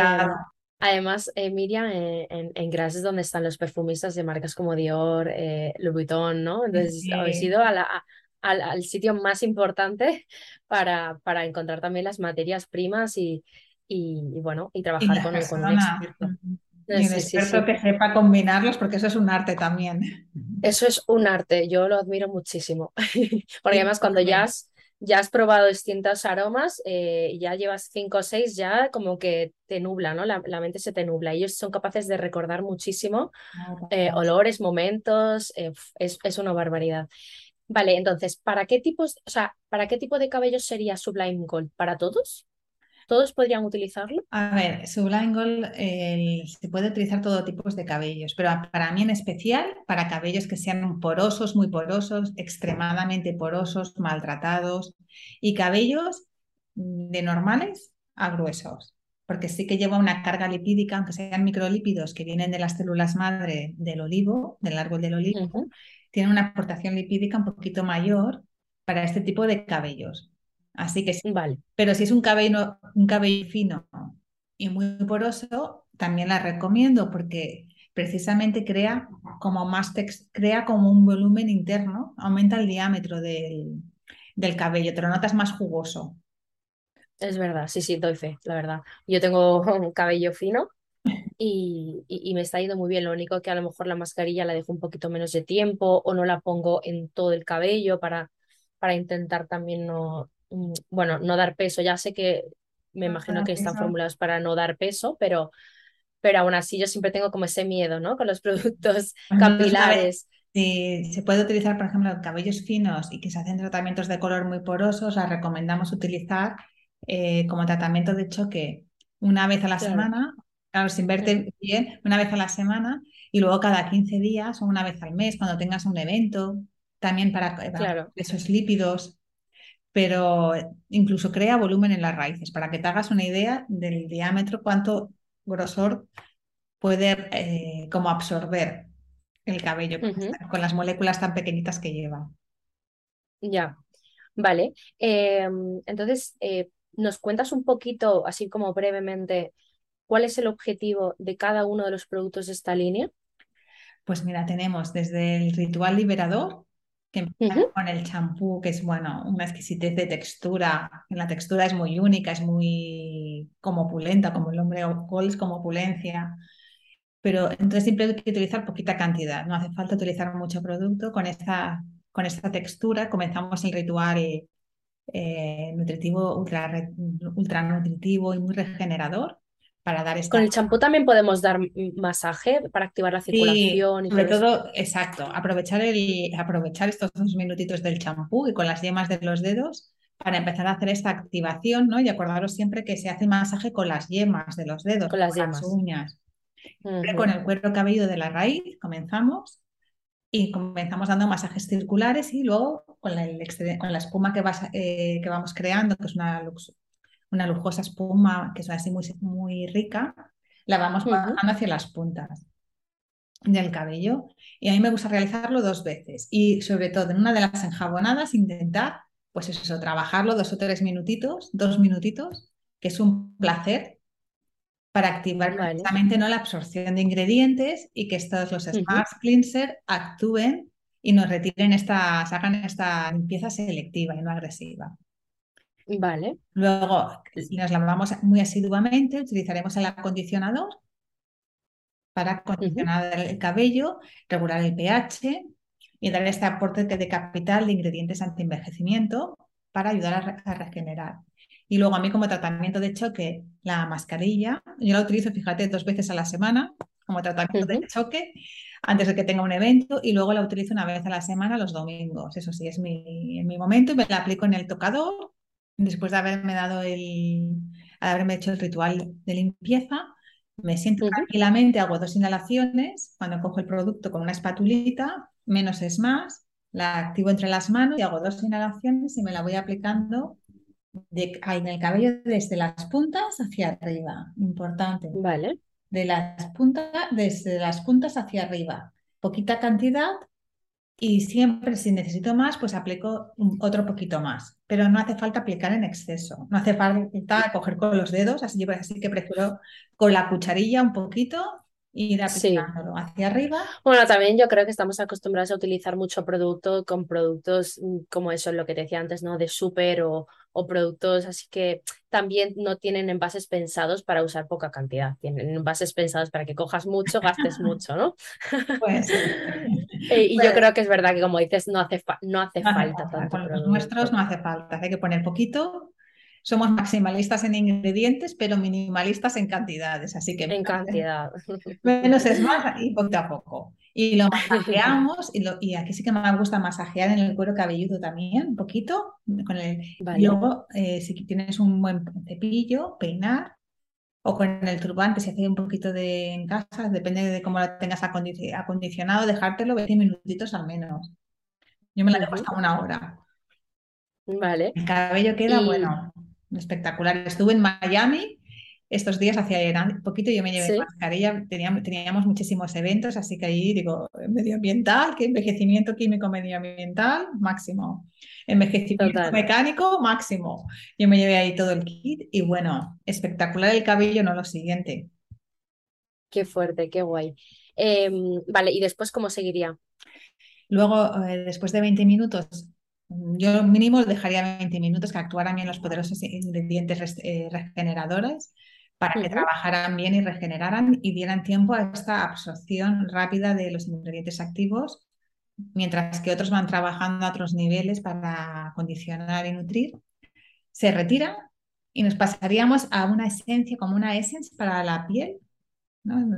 además, eh, Miriam, eh, en, en Gras es donde están los perfumistas de marcas como Dior, Louis Vuitton, ¿no? Entonces, habéis ido al, al, sitio más importante para, para encontrar también las materias primas y, y, bueno, y trabajar con, con, un experto. Y un experto que sepa combinarlos, porque eso es un arte también. Eso es un arte, yo lo admiro muchísimo. (laughs) porque además cuando ya has, ya has probado distintos aromas, eh, ya llevas cinco o seis, ya como que te nubla, ¿no? La, mente se te nubla. Ellos son capaces de recordar muchísimo ah, eh, olores, momentos, eh, es, es, una barbaridad. Vale, entonces, ¿para qué tipos, o sea, para qué tipo de cabello sería Sublime Gold? ¿Para todos? ¿Todos podrían utilizarlo? A ver, Sublime Gold se puede utilizar todo tipo de cabellos, pero para mí en especial para cabellos que sean porosos, muy porosos, extremadamente porosos, maltratados y cabellos de normales a gruesos, porque sí que lleva una carga lipídica, aunque sean microlípidos que vienen de las células madre del olivo, del árbol del olivo, tiene una aportación lipídica un poquito mayor para este tipo de cabellos. Así que sí. Vale. Pero si es un cabello, un cabello fino y muy poroso, también la recomiendo porque precisamente crea como más crea como un volumen interno, aumenta el diámetro del, del cabello, te lo notas más jugoso. Es verdad, sí, sí, doy fe, la verdad. Yo tengo (laughs) un cabello fino y, y, me está yendo muy bien. Lo único que a lo mejor la mascarilla la dejo un poquito menos de tiempo o no la pongo en todo el cabello para, para intentar también no, Mm, bueno, no dar peso. Ya sé que me imagino que están formulados para no dar peso, pero, pero aún así yo siempre tengo como ese miedo, ¿no? Con los (laughs) productos capilares. Si se puede utilizar, por ejemplo, cabellos finos y que se hacen tratamientos de color muy porosos, la recomendamos utilizar eh, como tratamiento de choque una vez a la semana, claro, sin verte bien, una vez a la semana y luego cada 15 días o una vez al mes cuando tengas un evento, también para, para esos lípidos. Pero incluso crea volumen en las raíces, para que te hagas una idea del diámetro, cuánto grosor puede eh, como absorber el cabello con las moléculas tan pequeñitas que lleva. Ya, vale. Em, entonces, eh, ¿nos cuentas un poquito, así como brevemente, cuál es el objetivo de cada uno de los productos de esta línea? Pues mira, tenemos desde el ritual liberador, que empieza con el champú, que es bueno, una exquisitez de textura. La textura es muy única, es muy como opulenta, como el hombre Cole es como opulencia. Pero entonces siempre hay que utilizar poquita cantidad, no hace falta utilizar mucho producto. Con esta, con esta textura comenzamos el ritual eh, nutritivo, ultra, ultra nutritivo y muy regenerador para dar esta... Con el champú también podemos dar masaje para activar la circulación. y sobre todo, exacto, aprovechar, el, aprovechar estos dos minutitos del champú y con las yemas de los dedos para empezar a hacer esta activación, ¿no? Y acordaros siempre que se hace masaje con las yemas de los dedos, con las, yemas. uñas. Con el cuero cabelludo de la raíz comenzamos y comenzamos dando masajes circulares y luego con la, con la espuma que, vas, eh, que vamos creando, que es una, una lujosa espuma que es así muy, muy rica, la vamos bajando hacia las puntas del cabello. Y a mí me gusta realizarlo dos veces. Y sobre todo en una de las enjabonadas, intentar, pues eso, trabajarlo dos o tres minutitos, dos minutitos, que es un placer para activar precisamente ¿no? la absorción de ingredientes y que estos los Smart Cleanser actúen y nos retiren esta, hagan esta limpieza selectiva y no agresiva. Vale. Luego, si nos lavamos muy asiduamente, utilizaremos el acondicionador para acondicionar el cabello, regular el pH y dar este aporte de capital de ingredientes anti-envejecimiento para ayudar a, regenerar. Y luego a mí como tratamiento de choque, la mascarilla, yo la utilizo, fíjate, dos veces a la semana como tratamiento de choque antes de que tenga un evento y luego la utilizo una vez a la semana los domingos. Eso sí, es mi, mi momento y me la aplico en el tocador después de haberme dado el, haberme hecho el ritual de limpieza, me siento tranquilamente, hago dos inhalaciones, cuando cojo el producto con una espatulita, menos es más, la activo entre las manos y hago dos inhalaciones y me la voy aplicando de, en el cabello desde las puntas hacia arriba, importante. Vale. De las puntas, desde las puntas hacia arriba. Poquita cantidad y siempre si necesito más, pues aplico otro poquito más, pero no hace falta aplicar en exceso, no hace falta coger con los dedos, así, así que prefiero con la cucharilla un poquito ir aplicándolo hacia arriba. Bueno, también yo creo que estamos acostumbrados a utilizar mucho producto con productos mm, como eso, lo que te decía antes, ¿no? De súper o, o, productos, así que también no tienen envases pensados para usar poca cantidad, tienen envases pensados para que cojas mucho, gastes (laughs) mucho, ¿no? Pues, (laughs) y yo creo que es verdad que como dices, no hace, no hace falta tanto. Con los nuestros no hace falta, hay que poner poquito somos maximalistas en ingredientes, pero minimalistas en cantidades, así que... En cantidad. Menos es más y (laughs) poco a poco. Y lo masajeamos, y, y aquí sí que me gusta masajear en el cuero cabelludo también, un poquito. Con el, Y luego, eh, si tienes un buen cepillo, peinar, o con el turbante, si hace un poquito de en casa, depende de cómo lo tengas acondicionado, dejártelo 20 minutitos al menos. Yo me la dejo hasta una hora. Vale. El cabello queda, bueno, espectacular. Estuve en Miami estos días, hacía un poquito, yo me llevé mascarilla, teníamos, teníamos, muchísimos eventos, así que ahí digo, medioambiental, que envejecimiento químico medioambiental, máximo. Envejecimiento mecánico, máximo. Yo me llevé ahí todo el kit y bueno, espectacular el cabello, no lo siguiente. Qué fuerte, qué guay. Em, vale, ¿y después cómo seguiría? Luego, eh, después de 20 minutos, yo mínimo dejaría 20 minutos que actuaran bien los poderosos ingredientes eh, regeneradores para que trabajaran bien y regeneraran y dieran tiempo a esta absorción rápida de los ingredientes activos, mientras que otros van trabajando a otros niveles para condicionar y nutrir. Se retira y nos pasaríamos a una esencia como una essence para la piel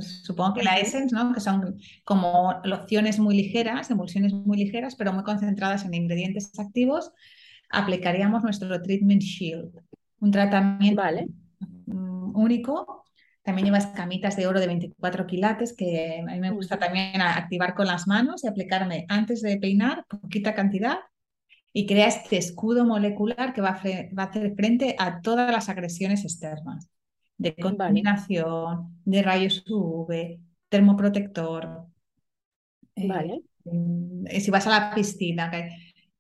Supongo que la Essence, ¿no? que son como lociones muy ligeras, emulsiones muy ligeras, pero muy concentradas en ingredientes activos, aplicaríamos nuestro Treatment Shield, un tratamiento mm, único. También lleva camitas de oro de 24 quilates que a mí me gusta también activar con las manos y aplicarme antes de peinar, poquita cantidad, y crea este escudo molecular que va va a hacer frente a todas las agresiones externas de contaminación, de rayos UV, termoprotector. Eh, vale. Eh, si vas a la piscina,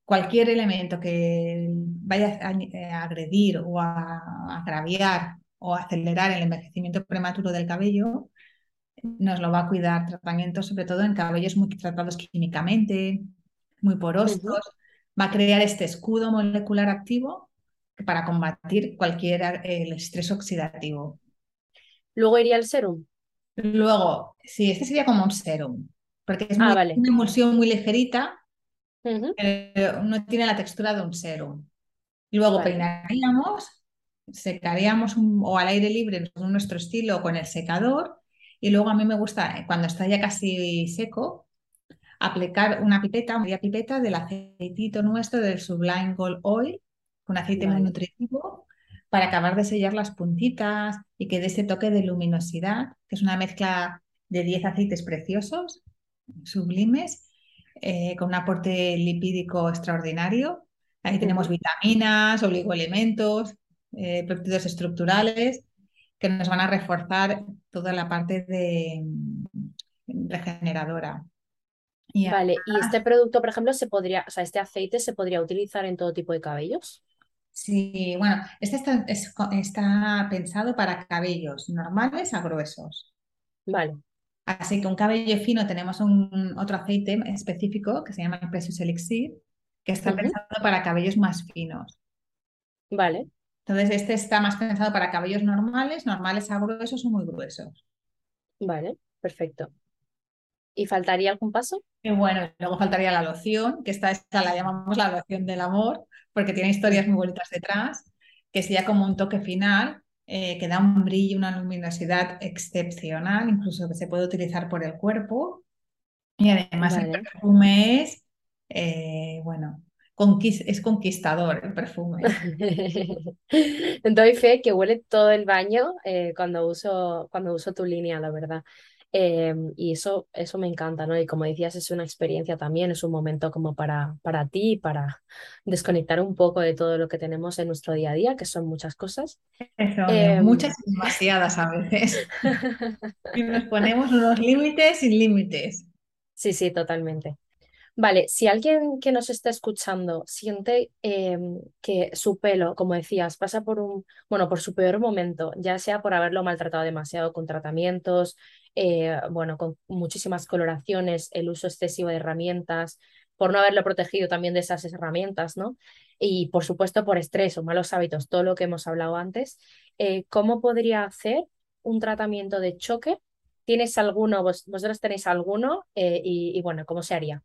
cualquier elemento que vaya a, eh, agredir o a, agraviar o acelerar el envejecimiento prematuro del cabello, nos lo va a cuidar. Tratamiento sobre todo en cabellos muy tratados químicamente, muy porosos. Va a crear este escudo molecular activo para combatir cualquier el estrés oxidativo. Luego iría el serum. Luego, sí, este sería como un serum, porque es ah, una emulsión muy ligerita, no tiene la textura de un serum. Luego peinaríamos secaríamos o al aire libre según nuestro estilo con el secador y luego a mí me gusta, eh, cuando está ya casi seco, aplicar una pipeta, media pipeta del aceitito nuestro del Sublime Gold Oil, un aceite muy nutritivo, para acabar de sellar las puntitas y que dé ese toque de luminosidad, que es una mezcla de 10 aceites preciosos, sublimes, eh, con un aporte lipídico extraordinario. Ahí tenemos vitaminas, oligoelementos, eh, péptidos estructurales que nos van a reforzar toda la parte de mm, regeneradora. vale, y este producto, por ejemplo, se podría, o sea, este aceite se podría utilizar en todo tipo de cabellos. Sí, bueno, este está, está pensado para cabellos normales a gruesos. Vale. Así que un cabello fino tenemos un, otro aceite específico que se llama Precious Elixir, que está pensado para cabellos más finos. Vale. Entonces, este está más pensado para cabellos normales, normales a gruesos o muy gruesos. Vale, perfecto. ¿Y faltaría algún paso? Y bueno, luego faltaría la loción, que esta, esta la llamamos la loción del amor, porque tiene historias muy bonitas detrás, que sería como un toque final, eh, que da un brillo, una luminosidad excepcional, incluso que se puede utilizar por el cuerpo. Y además el perfume es, eh, bueno, es conquistador el perfume. (laughs) Doy fe que huele todo el baño eh, cuando, uso, cuando uso tu línea, la verdad. Em, y eso, eso me encanta, ¿no? Y como decías, es una experiencia también, es un momento como para, para ti, para desconectar un poco de todo lo que tenemos en nuestro día a día, que son muchas cosas. Em, muchas y demasiadas a veces. (laughs) y nos ponemos unos límites sin límites. Sí, sí, totalmente. Vale, si alguien que nos está escuchando siente em, que su pelo, como decías, pasa por un, bueno, por su peor momento, ya sea por haberlo maltratado demasiado con tratamientos, eh, bueno, con muchísimas coloraciones, el uso excesivo de herramientas, por no haberlo protegido también de esas herramientas, ¿no? Y por supuesto por estrés o malos hábitos, todo lo que hemos hablado antes, eh, ¿cómo podría hacer un tratamiento de choque? ¿Tienes alguno, vosotros tenéis alguno? Eh, y bueno, ¿cómo se haría?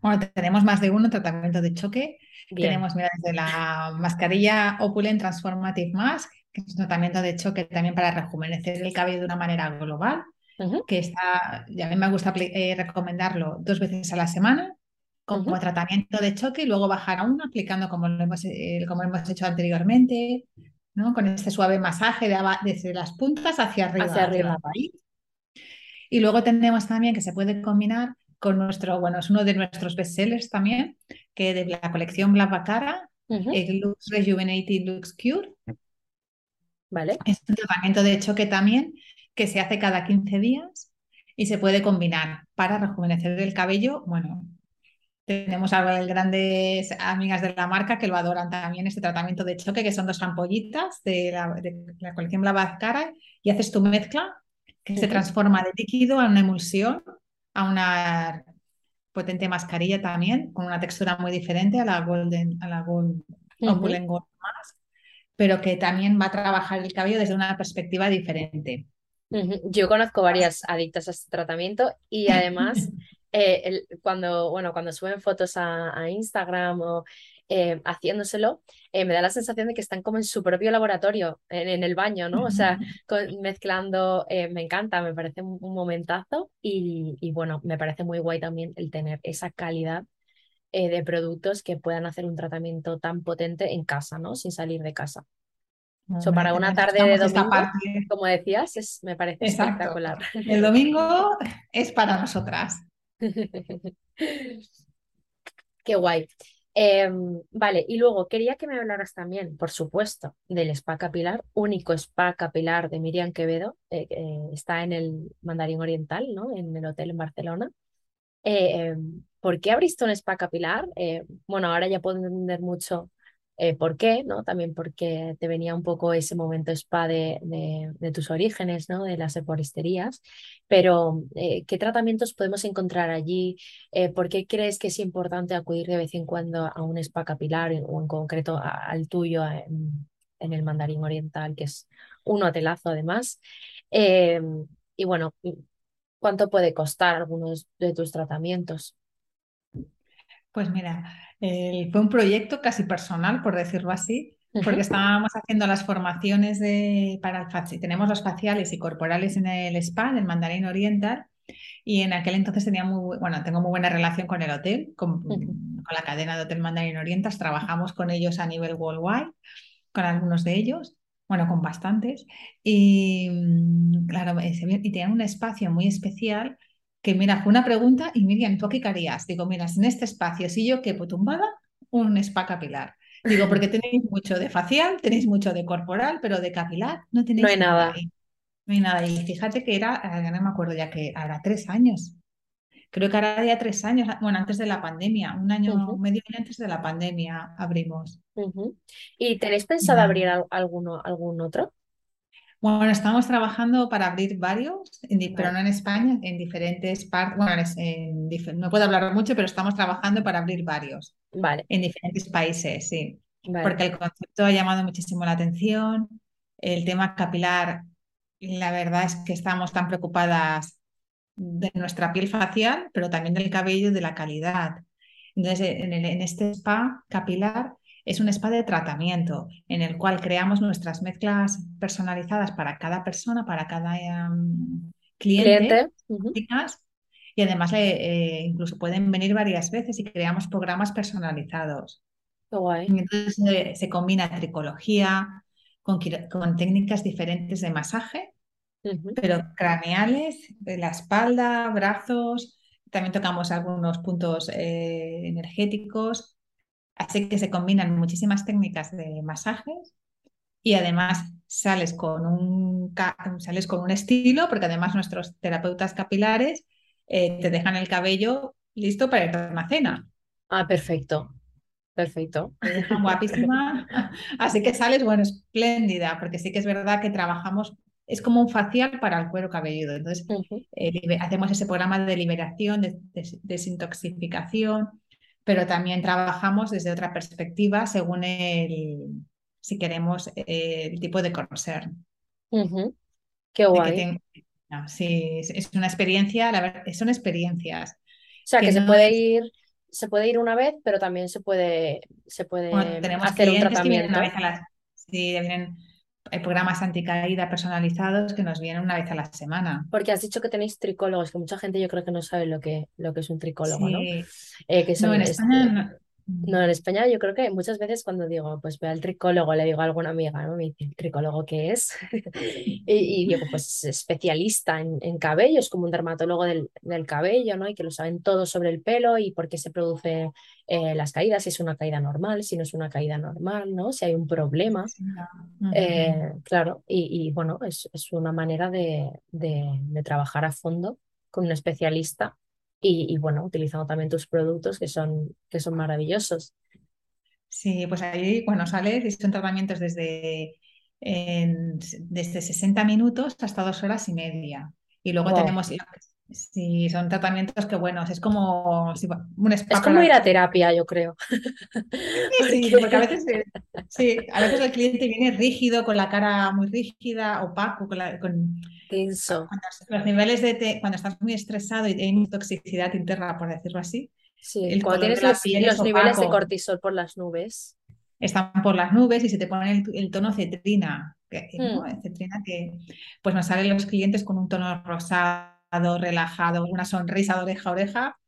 Bueno, tenemos más de uno tratamiento de choque. Tenemos, mira, desde la mascarilla Opulent Transformative Mask, que es un tratamiento de choque también para rejuvenecer el cabello de una manera global, que está, y a mí me gusta eh, recomendarlo dos veces a la semana como tratamiento de choque y luego bajar a uno aplicando como lo hemos, eh, como hemos hecho anteriormente, ¿no? con este suave masaje de desde las puntas hacia arriba. Hacia arriba. y luego tenemos también que se puede combinar con nuestro, bueno, es uno de nuestros bestsellers también, que de la colección Blavacara, el Lux Rejuvenating Lux Cure. Vale. Es un tratamiento de choque también que se hace cada 15 días y se puede combinar para rejuvenecer el cabello. Bueno, tenemos a grandes amigas de la marca que lo adoran también, este tratamiento de choque, que son dos ampollitas de la, de la colección Blavacara y haces tu mezcla que se transforma de líquido a una emulsión a una potente mascarilla también, con una textura muy diferente a la Golden, a la Gold, Gold Mask, pero que también va a trabajar el cabello desde una perspectiva diferente. Yo conozco varias adictas a este tratamiento y (laughs) además eh, cuando, bueno, cuando suben fotos a, a Instagram o eh, haciéndoselo, eh, me da la sensación de que están como en su propio laboratorio, en, el baño, ¿no? O sea, mezclando, me encanta, me parece un, momentazo y, bueno, me parece muy guay también el tener esa calidad de productos que puedan hacer un tratamiento tan potente en casa, ¿no? Sin salir de casa. So, para una tarde de domingo, como decías, es, me parece espectacular. El domingo es para nosotras. (laughs) Qué guay. Em, vale, y luego quería que me hablaras también, por supuesto, del spa capilar, único spa capilar de Miriam Quevedo, eh, está en el Mandarín Oriental, ¿no? En el hotel en Barcelona. ¿Por qué abriste un spa capilar? Eh, bueno, ahora ya puedo entender mucho eh, por qué, ¿no? También porque te venía un poco ese momento spa de, tus orígenes, ¿no? De las eporisterías, pero eh, ¿qué tratamientos podemos encontrar allí? ¿Por qué crees que es importante acudir de vez en cuando a un spa capilar o en concreto al tuyo en, el Mandarín Oriental, que es un hotelazo además? Em, y bueno, ¿cuánto puede costar algunos de tus tratamientos? Pues mira, fue un proyecto casi personal, por decirlo así, porque estábamos haciendo las formaciones de, para el tenemos los faciales y corporales en el spa, en el Mandarín Oriental, y en aquel entonces tenía muy, bueno, tengo muy buena relación con el hotel, con, con la cadena de Hotel Mandarín Oriental, trabajamos con ellos a nivel worldwide, con algunos de ellos, bueno, con bastantes, y mm, claro, y tenían un espacio muy especial que mira, fue una pregunta y Miriam, ¿tú qué harías? Digo, mira, en este espacio, si yo quepo tumbada, un spa capilar. Digo, porque tenéis mucho de facial, tenéis mucho de corporal, pero de capilar no tenéis no hay nada. No hay nada. Y fíjate que era, ya no me acuerdo ya que era tres años. Creo que ahora ya tres años, bueno, antes de la pandemia, un año, medio año antes de la pandemia abrimos. ¿Y tenéis pensado abrir alguno, algún otro? Bueno, estamos trabajando para abrir varios, pero no en España, en diferentes partes. Bueno, no puedo hablar mucho, pero estamos trabajando para abrir varios. Vale. En diferentes países, sí. Porque el concepto ha llamado muchísimo la atención. El tema capilar, la verdad es que estamos tan preocupadas de nuestra piel facial, pero también del cabello y de la calidad. Entonces, en, en este spa capilar es un spa de tratamiento en el cual creamos nuestras mezclas personalizadas para cada persona, para cada em, cliente. Y además eh, incluso pueden venir varias veces y creamos programas personalizados. entonces eh, se combina tricología con, técnicas diferentes de masaje, pero craneales, de la espalda, brazos. También tocamos algunos puntos eh, energéticos Así que se combinan muchísimas técnicas de masajes y además sales con un, sales con un estilo, porque además nuestros terapeutas capilares eh, te dejan el cabello listo para ir a una cena. Ah, perfecto. Perfecto. guapísima. (laughs) Así que sales, bueno, espléndida, porque sí que es verdad que trabajamos, es como un facial para el cuero cabelludo. Entonces, eh, hacemos ese programa de liberación, de desintoxicación, pero también trabajamos desde otra perspectiva según el, si queremos, el tipo de conocer. Qué guay. sí, es una experiencia, la verdad, son experiencias. O sea, que, se puede ir se puede ir una vez, pero también se puede, se puede hacer un tratamiento. sí, vienen hay programas anticaída personalizados que nos vienen una vez a la semana. Porque has dicho que tenéis tricólogos, que mucha gente yo creo que no sabe lo que, lo que es un tricólogo, ¿no? Eh, que no, en España no, en España yo creo que muchas veces cuando digo, pues ve al tricólogo, le digo a alguna amiga, ¿no? Me dice, ¿el tricólogo qué es? (laughs) y, digo, pues especialista en, en cabello, es como un dermatólogo del, del, cabello, ¿no? Y que lo saben todo sobre el pelo y por qué se produce eh, las caídas, si es una caída normal, si no es una caída normal, ¿no? Si hay un problema. Eh, claro, y, y, bueno, es, es una manera de, de, de trabajar a fondo con un especialista y, bueno, utilizando también tus productos que son, que son maravillosos. Sí, pues ahí, bueno, sale, son tratamientos desde, desde 60 minutos hasta dos horas y media. Y luego tenemos Sí, son tratamientos que, bueno, es como un Es como ir a terapia, yo creo. Sí, (laughs) porque a veces, sí, a veces el cliente viene rígido, con la cara muy rígida, opaco, con, la, con Tenso. los niveles de cuando estás muy estresado y hay toxicidad interna, por decirlo así. Sí, cuando tienes los, niveles de cortisol por las nubes. Están por las nubes y se te pone el, tono cetrina, que, hmm. cetrina que pues nos salen los clientes con un tono rosado relajado, una sonrisa de oreja a oreja,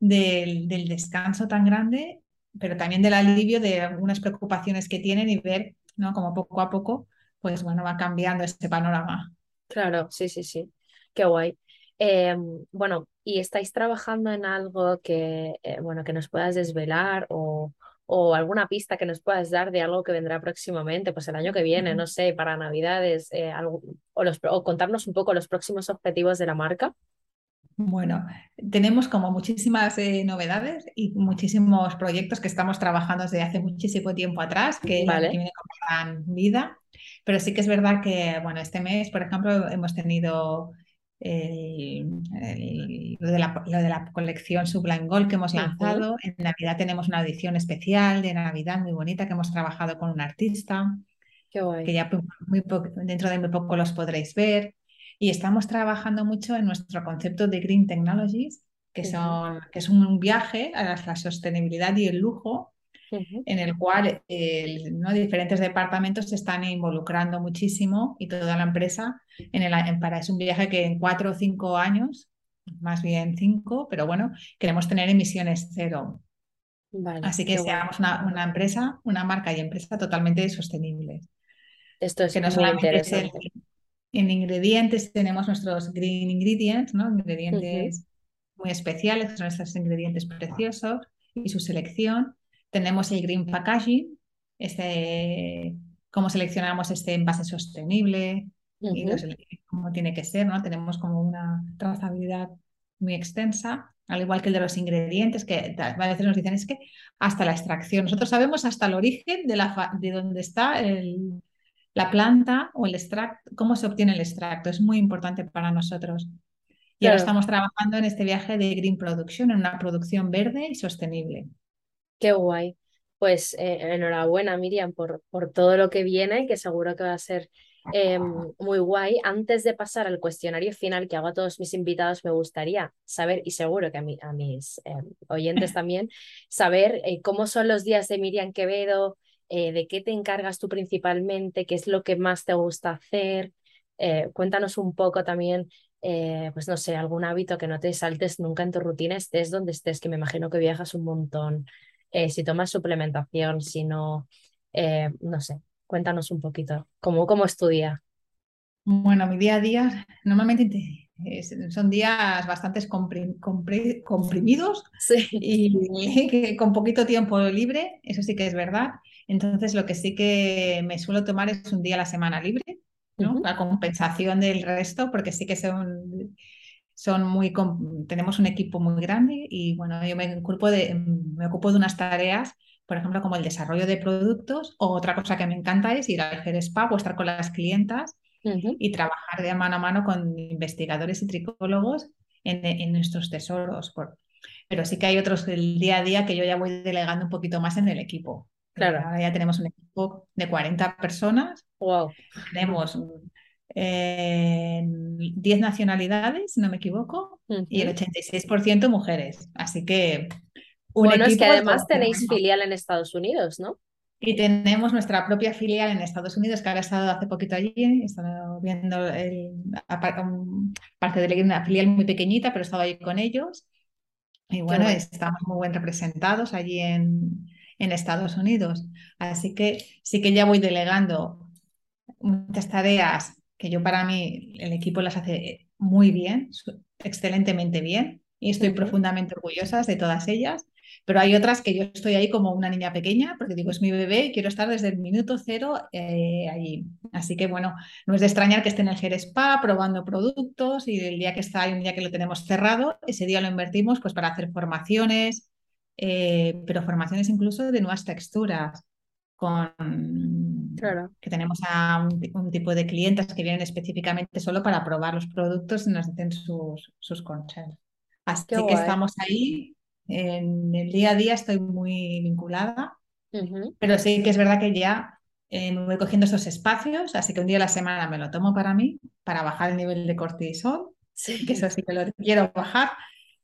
del, descanso tan grande, pero también del alivio de algunas preocupaciones que tienen y ver, ¿no? Como poco a poco, pues bueno, va cambiando este panorama. Claro, sí, sí, sí. Qué guay. Em, bueno, ¿y estáis trabajando en algo que, eh, bueno, que nos puedas desvelar o, o alguna pista que nos puedas dar de algo que vendrá próximamente, pues el año que viene, no sé, para Navidades, eh, algo, o, los, o contarnos un poco los próximos objetivos de la marca. Bueno, tenemos como muchísimas eh, novedades y muchísimos proyectos que estamos trabajando desde hace muchísimo tiempo atrás, que, vale. vienen con vida, pero sí que es verdad que, bueno, este mes, por ejemplo, hemos tenido lo, de la, colección Sublime Gold que hemos lanzado. En Navidad tenemos una edición especial de Navidad muy bonita que hemos trabajado con un artista, que ya muy dentro de muy poco los podréis ver. Y estamos trabajando mucho en nuestro concepto de Green Technologies, que, son, que es un viaje a la sostenibilidad y el lujo en el cual ¿no? diferentes departamentos se están involucrando muchísimo y toda la empresa en el, para es un viaje que en cuatro o cinco años, más bien cinco, pero bueno, queremos tener emisiones cero. Así que seamos una, empresa, una marca y empresa totalmente sostenible. Esto es que no muy interesante. en ingredientes tenemos nuestros green ingredients, ¿no? Ingredientes muy especiales, son estos ingredientes preciosos y su selección. Tenemos el green packaging, este, cómo seleccionamos este envase sostenible y cómo tiene que ser, ¿no? Tenemos como una trazabilidad muy extensa, al igual que el de los ingredientes, que a veces nos dicen es que hasta la extracción, nosotros sabemos hasta el origen de, la, de dónde está el, la planta o el extracto, cómo se obtiene el extracto, es muy importante para nosotros. Y ahora estamos trabajando en este viaje de Green Production, en una producción verde y sostenible. Qué guay. Pues eh, enhorabuena, Miriam, por, por todo lo que viene, que seguro que va a ser em, muy guay. Antes de pasar al cuestionario final que hago a todos mis invitados, me gustaría saber, y seguro que a, a mis em, oyentes (laughs) también, saber eh, cómo son los días de Miriam Quevedo, eh, de qué te encargas tú principalmente, qué es lo que más te gusta hacer. cuéntanos un poco también eh, pues no sé, algún hábito que no te saltes nunca en tu rutina, estés donde estés, que me imagino que viajas un montón, eh, si tomas suplementación, si no, eh, no sé, cuéntanos un poquito, ¿cómo, cómo es tu día? Bueno, mi día a día normalmente son días bastante comprimidos (laughs) y (laughs) con poquito tiempo libre, eso sí que es verdad. Entonces, lo que sí que me suelo tomar es un día a la semana libre la compensación del resto, porque sí que son, son muy, tenemos un equipo muy grande y bueno, yo me ocupo, de, me ocupo de unas tareas, por ejemplo, como el desarrollo de productos, o otra cosa que me encanta es ir al hacer spa o estar con las clientas y trabajar de mano a mano con investigadores y tricólogos en, nuestros tesoros. pero sí que hay otros del día a día que yo ya voy delegando un poquito más en el equipo. Claro. Ahora ya tenemos un equipo de 40 personas. Wow. Tenemos 10 eh, nacionalidades, si no me equivoco, y el 86% mujeres. Así que. bueno, es que además tenéis filial en Estados Unidos, ¿no? Y tenemos nuestra propia filial en Estados Unidos, que ahora he estado hace poquito allí, he estado viendo el, parte de una filial muy pequeñita, pero he estado allí con ellos. Y bueno, estamos muy bien representados allí en, en Estados Unidos. Así que sí que ya voy delegando muchas tareas que yo para mí el equipo las hace muy bien, excelentemente bien, y estoy profundamente orgullosa de todas ellas. Pero hay otras que yo estoy ahí como una niña pequeña, porque digo, es mi bebé y quiero estar desde el minuto cero eh, allí. Así que bueno, no es de extrañar que esté en el Ger Spa probando productos y el día que está, hay un día que lo tenemos cerrado, ese día lo invertimos pues para hacer formaciones, eh, pero formaciones incluso de nuevas texturas, con que tenemos a un, tipo de clientes que vienen específicamente solo para probar los productos y nos dicen sus, sus consejos. Así que estamos ahí. En el día a día estoy muy vinculada, pero sí que es verdad que ya eh, me voy cogiendo esos espacios, así que un día a la semana me lo tomo para mí, para bajar el nivel de cortisol, que eso sí que lo quiero bajar,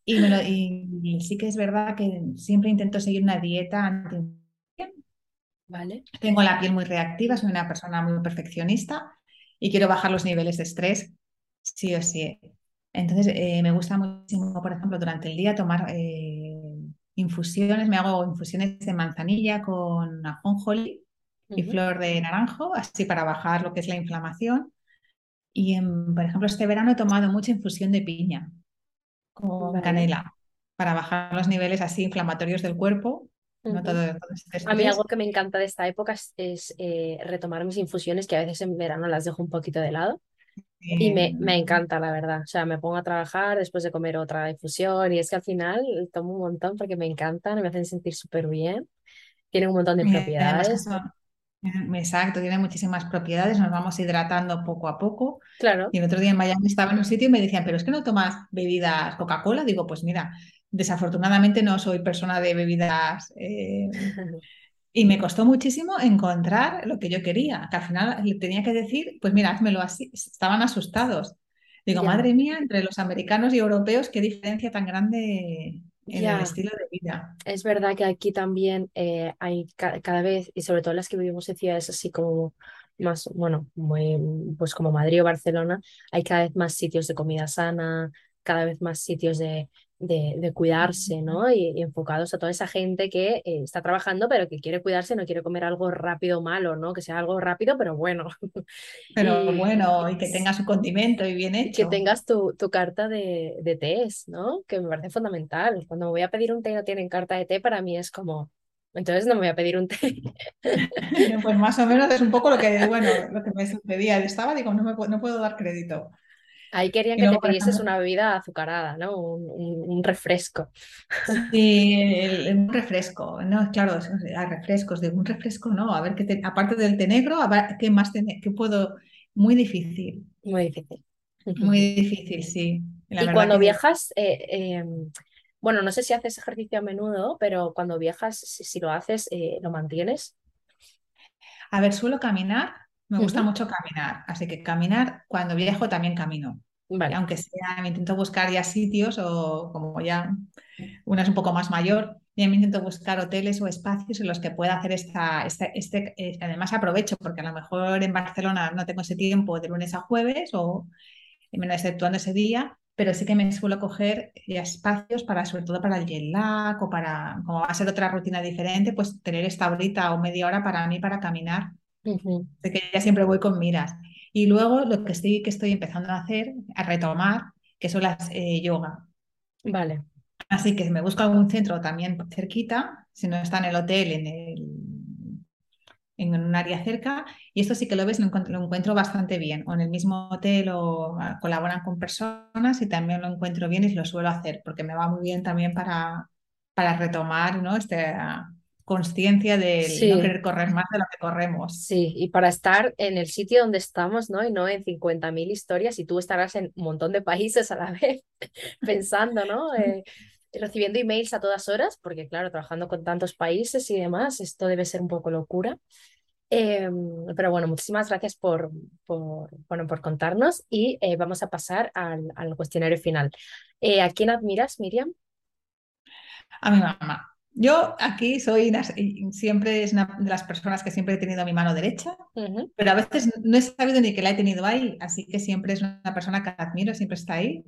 y, sí que es verdad que siempre intento seguir una dieta anti Vale. Tengo la piel muy reactiva, soy una persona muy perfeccionista y quiero bajar los niveles de estrés, sí o sí. Entonces, eh, me gusta muchísimo, por ejemplo, durante el día tomar eh, infusiones. Me hago infusiones de manzanilla con ajonjolí y flor de naranjo, así para bajar lo que es la inflamación. Y, por ejemplo, este verano he tomado mucha infusión de piña con canela para bajar los niveles así inflamatorios del cuerpo. Este a mí algo que me encanta de esta época es, eh, retomar mis infusiones, que a veces en verano las dejo un poquito de lado. Y me, me, encanta, la verdad. O sea, me pongo a trabajar después de comer otra infusión y es que al final tomo un montón porque me encantan, me hacen sentir súper bien. Tienen un montón de propiedades. Exacto, tiene muchísimas propiedades, nos vamos hidratando poco a poco. Claro. Y el otro día en Miami estaba en un sitio y me decían, pero es que no tomas bebidas Coca-Cola. Digo, pues mira, desafortunadamente no soy persona de bebidas. Eh, (laughs) y me costó muchísimo encontrar lo que yo quería, que al final le tenía que decir, pues mira, házmelo así. Estaban asustados. Digo, madre mía, entre los americanos y europeos, qué diferencia tan grande en el estilo de vida. Es verdad que aquí también eh, hay cada vez, y sobre todo las que vivimos en ciudades así como más, bueno, muy, pues como Madrid o Barcelona, hay cada vez más sitios de comida sana, cada vez más sitios de, de, cuidarse, ¿no? Y, enfocados a toda esa gente que eh, está trabajando, pero que quiere cuidarse, no quiere comer algo rápido malo, ¿no? Que sea algo rápido, pero bueno. (laughs) Pero bueno, y que tenga su condimento y bien hecho. Que tengas tu, tu carta de, de tés, ¿no? Que me parece fundamental. Cuando me voy a pedir un té y no tienen carta de té, para mí es como, entonces no me voy a pedir un té. (laughs) pues más o menos es un poco lo que, (laughs) bueno, lo que me sucedía. Estaba, digo, no, me, no puedo dar crédito. Ahí querían que te pidieses una bebida azucarada, ¿no? Un, refresco. Sí, un refresco, no, claro, refrescos, de un refresco no, a ver, qué aparte del té negro, a ver, ¿qué más qué puedo? Muy difícil. Muy difícil. Muy (laughs) difícil, sí. y cuando viajas, eh, em, bueno, no sé si haces ejercicio a menudo, pero cuando viajas, si, lo haces, eh, ¿lo mantienes? A ver, suelo caminar, me gusta mucho caminar, así que caminar, cuando viajo también camino. Aunque sea, me intento buscar ya sitios o como ya una es un poco más mayor, ya me intento buscar hoteles o espacios en los que pueda hacer esta, este, este eh, además aprovecho porque a lo mejor en Barcelona no tengo ese tiempo de lunes a jueves o menos exceptuando ese día, pero sí que me suelo coger espacios para, sobre todo para el jet lag o para, como va a ser otra rutina diferente, pues tener esta horita o media hora para mí para caminar. De que ya siempre voy con miras. Y luego lo que estoy, que estoy empezando a hacer, a retomar, que son las eh, yoga. Vale. Así que me busco algún centro también cerquita, si no está en el hotel, en, el, en un área cerca, y esto sí que lo ves, lo encuentro, bastante bien. O en el mismo hotel o ah, colaboran con personas y también lo encuentro bien y lo suelo hacer, porque me va muy bien también para, para retomar ¿no? este, conciencia de no querer correr más de lo que corremos. Sí, y para estar en el sitio donde estamos, ¿no? Y no en 50.000 historias, y tú estarás en un montón de países a la (laughs) vez pensando, ¿no? Eh, recibiendo emails a todas horas, porque claro, trabajando con tantos países y demás, esto debe ser un poco locura. Em, pero bueno, muchísimas gracias por, por, bueno, por contarnos y eh, vamos a pasar al, al cuestionario final. Eh, ¿A quién admiras, Miriam? A mi mamá. Yo aquí soy siempre es una de las personas que siempre he tenido a mi mano derecha, pero a veces no he sabido ni que la he tenido ahí, así que siempre es una persona que admiro, siempre está ahí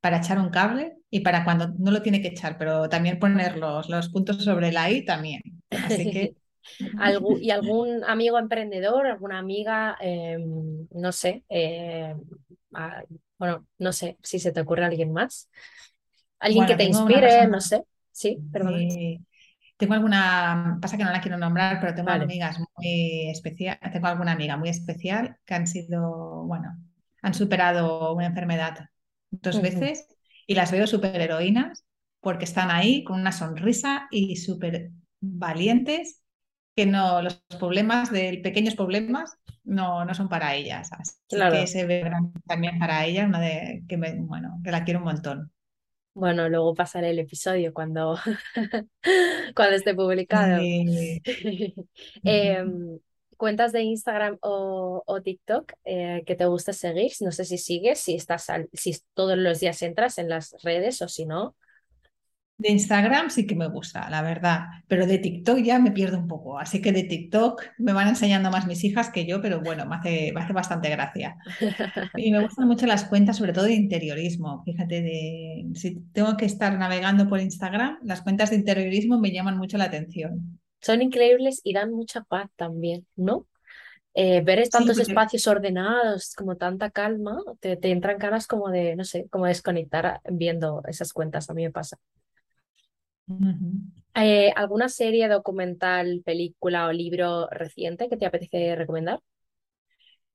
para echar un cable y para cuando no lo tiene que echar, pero también poner los, los puntos sobre la I también. Así que... (laughs) ¿Y algún amigo emprendedor, alguna amiga, em, no sé, em, bueno, no sé si se te ocurre alguien más? Alguien que te inspire, no sé. Sí, perdón. tengo alguna, pasa que no la quiero nombrar, pero tengo amigas muy especial, tengo alguna amiga muy especial que han sido, bueno, han superado una enfermedad dos veces y las veo súper heroínas porque están ahí con una sonrisa y súper valientes que no, los problemas de pequeños problemas no, no son para ellas. Así que se ve también para ella, una de que me, bueno, que la quiero un montón. Bueno, luego pasaré el episodio cuando, (laughs) cuando esté publicado. (laughs) Em, cuentas de Instagram o, TikTok eh, que te gusta seguir. No sé si sigues, si estás si todos los días entras en las redes o si no. De Instagram sí que me gusta, la verdad, pero de TikTok ya me pierdo un poco. Así que de TikTok me van enseñando más mis hijas que yo, pero bueno, me hace, me hace bastante gracia. (laughs) Y me gustan mucho las cuentas, sobre todo de interiorismo. Fíjate, de, si tengo que estar navegando por Instagram, las cuentas de interiorismo me llaman mucho la atención. Son increíbles y dan mucha paz también, ¿no? Eh, ver tantos espacios ordenados, como tanta calma, te, te entran ganas como de, no sé, como desconectar viendo esas cuentas. A mí me pasa. Eh, ¿Alguna serie, documental, película o libro reciente que te apetece recomendar?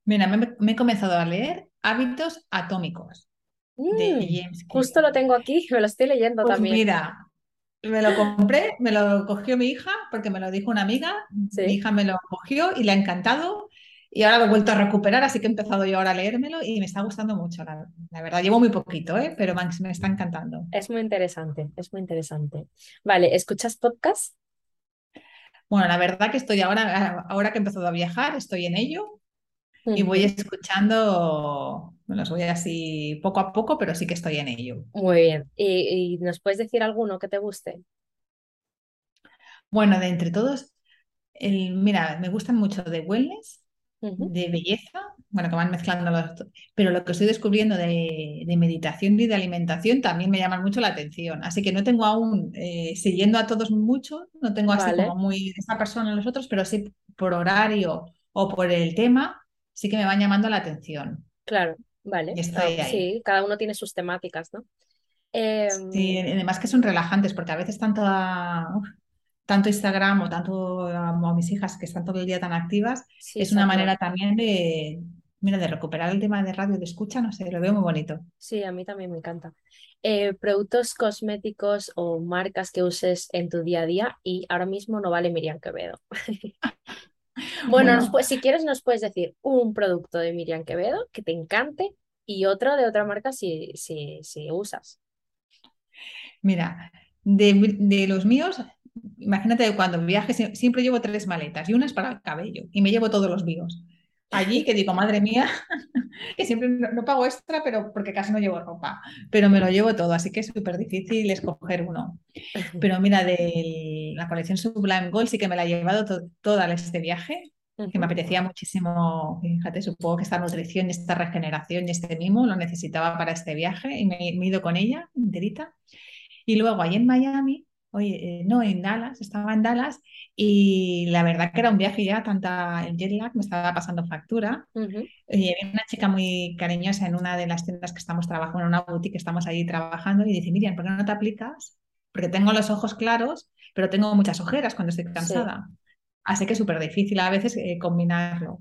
Mira, me, he comenzado a leer Hábitos Atómicos de mm, James Justo lo tengo aquí, (laughs) me lo estoy leyendo pues también. Mira, me lo compré, me lo cogió mi hija porque me lo dijo una amiga. Mi hija me lo cogió y le ha encantado. Y ahora lo he vuelto a recuperar, así que he empezado yo ahora a leérmelo y me está gustando mucho, la, verdad. Llevo muy poquito, ¿eh? pero me está encantando. Es muy interesante, es muy interesante. Vale, ¿escuchas podcast? Bueno, la verdad que estoy ahora, ahora que he empezado a viajar, estoy en ello y voy escuchando Me los voy así poco a poco, pero sí que estoy en ello. Muy bien. ¿Y, y nos puedes decir alguno que te guste? Bueno, de entre todos, el, mira, me gustan mucho de wellness, de belleza, bueno, que van mezclando los, pero lo que estoy descubriendo de, meditación y de alimentación también me llaman mucho la atención. Así que no tengo aún, eh, siguiendo a todos mucho, no tengo así como muy esta persona los otros, pero sí por horario o por el tema, sí que me van llamando la atención. Claro, vale. Sí, cada uno tiene sus temáticas, ¿no? Sí, em, además que son relajantes, porque a veces tanto tanto Instagram o tanto a mis hijas que están todo el día tan activas, es una manera también de, mira, de recuperar el tema de radio de escucha, no sé, lo veo muy bonito. Sí, a mí también me encanta. Eh, productos cosméticos o marcas que uses en tu día a día y ahora mismo no vale Miriam Quevedo. (laughs) bueno, si quieres nos puedes decir un producto de Miriam Quevedo que te encante y otro de otra marca si, si, si usas. Mira, de, de los míos, imagínate cuando viaje siempre llevo tres maletas y una es para el cabello y me llevo todos los míos. Allí que digo, madre mía, (laughs) que siempre no, pago extra, pero porque casi no llevo ropa, pero me lo llevo todo, así que es súper difícil escoger uno. Pero mira, de la colección Sublime Gold sí que me la he llevado toda este viaje, que me apetecía muchísimo, fíjate, supongo que esta nutrición, esta regeneración y este mimo lo necesitaba para este viaje y me, me he ido con ella enterita. Y luego ahí en Miami Oye, eh, no, en Dallas, estaba en Dallas y la verdad que era un viaje ya, tanta el jet lag me estaba pasando factura. Y había una chica muy cariñosa en una de las tiendas que estamos trabajando, en una boutique que estamos ahí trabajando y dice, Miriam, ¿por qué no te aplicas? Porque tengo los ojos claros, pero tengo muchas ojeras cuando estoy cansada. Así que es súper difícil a veces eh, combinarlo.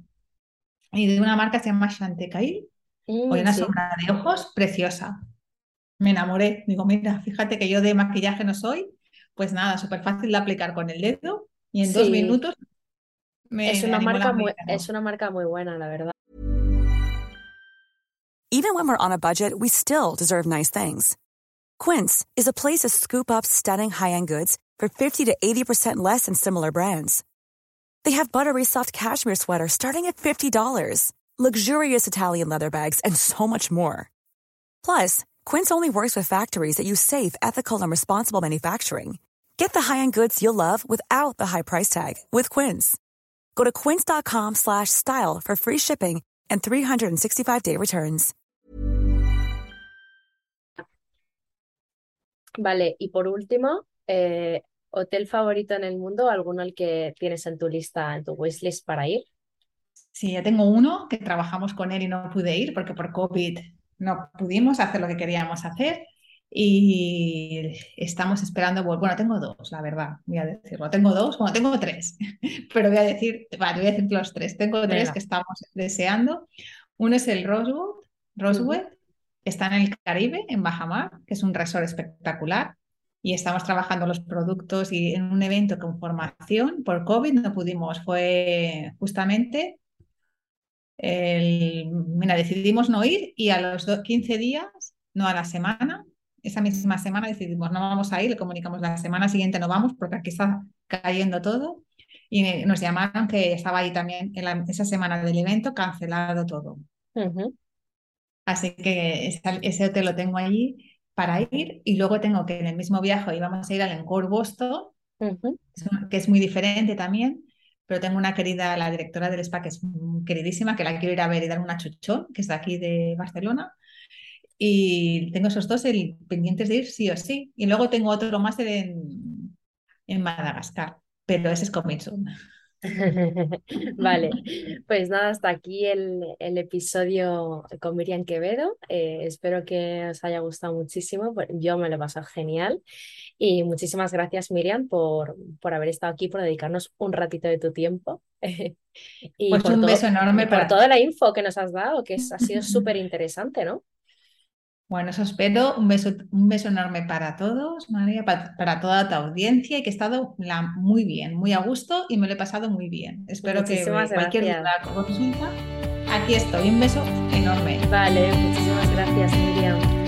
Y de una marca se llama Chantecaille, mm, una sombra de ojos preciosa. Me enamoré. Digo, mira, fíjate que yo de maquillaje no soy, pues nada, súper fácil de aplicar con el dedo y en dos minutos me, es, una marca muy, es una marca muy buena, la verdad. Even when we're on a budget, we still deserve nice things. Quince is a place to scoop up stunning high-end goods for 50 to 80% less than similar brands. They have buttery soft cashmere sweaters starting at $50, luxurious Italian leather bags, and so much more. Plus, Quince only works with factories that use safe, ethical, and responsible manufacturing. Get the high-end goods you'll love without the high price tag with Quince. Go to quince.com slash style for free shipping and 365-day returns. Vale, y por último, eh, ¿hotel favorito en el mundo? ¿Alguno al que tienes en tu lista, en tu wishlist para ir? Sí, ya tengo uno que trabajamos con él y no pude ir porque por COVID no pudimos hacer lo que queríamos hacer y estamos esperando, bueno, tengo dos, la verdad, voy a decirlo, tengo dos, bueno, tengo tres, (laughs) pero voy a decir, vale, voy a decir los tres, tengo tres que estamos deseando. Uno es el Rosewood, Rosewood, está en el Caribe, en Bajamar, que es un resort espectacular y estamos trabajando los productos y en un evento con formación por COVID no pudimos, fue justamente el, mira, decidimos no ir y a los 15 días, no a la semana, esa misma semana decidimos no vamos a ir, le comunicamos la semana siguiente no vamos porque aquí está cayendo todo y nos llamaron que estaba ahí también en esa semana del evento cancelado todo. Así que ese hotel lo tengo allí para ir y luego tengo que en el mismo viaje íbamos a ir al Encore Boston, que es muy diferente también, pero tengo una querida, la directora del spa, que es queridísima, que la quiero ir a ver y dar una chuchón, que es de aquí de Barcelona. Y tengo esos dos pendientes de ir sí o sí. Y luego tengo otro más en, en Madagascar, pero ese es Commission. (laughs) vale, pues nada, hasta aquí el, el episodio con Miriam Quevedo. Eh, espero que os haya gustado muchísimo. Pues yo me lo he pasado genial. Y muchísimas gracias, Miriam, por, por haber estado aquí, por dedicarnos un ratito de tu tiempo. (laughs) y pues un beso enorme para... toda la info que nos has dado, que ha sido (laughs) súper interesante, ¿no? Bueno, eso espero. Un beso, un beso enorme para todos, María, para, toda tu audiencia y que he estado muy bien, muy a gusto y me lo he pasado muy bien. Espero que cualquier duda consulta, aquí estoy. Un beso enorme. Vale, muchísimas gracias, Miriam.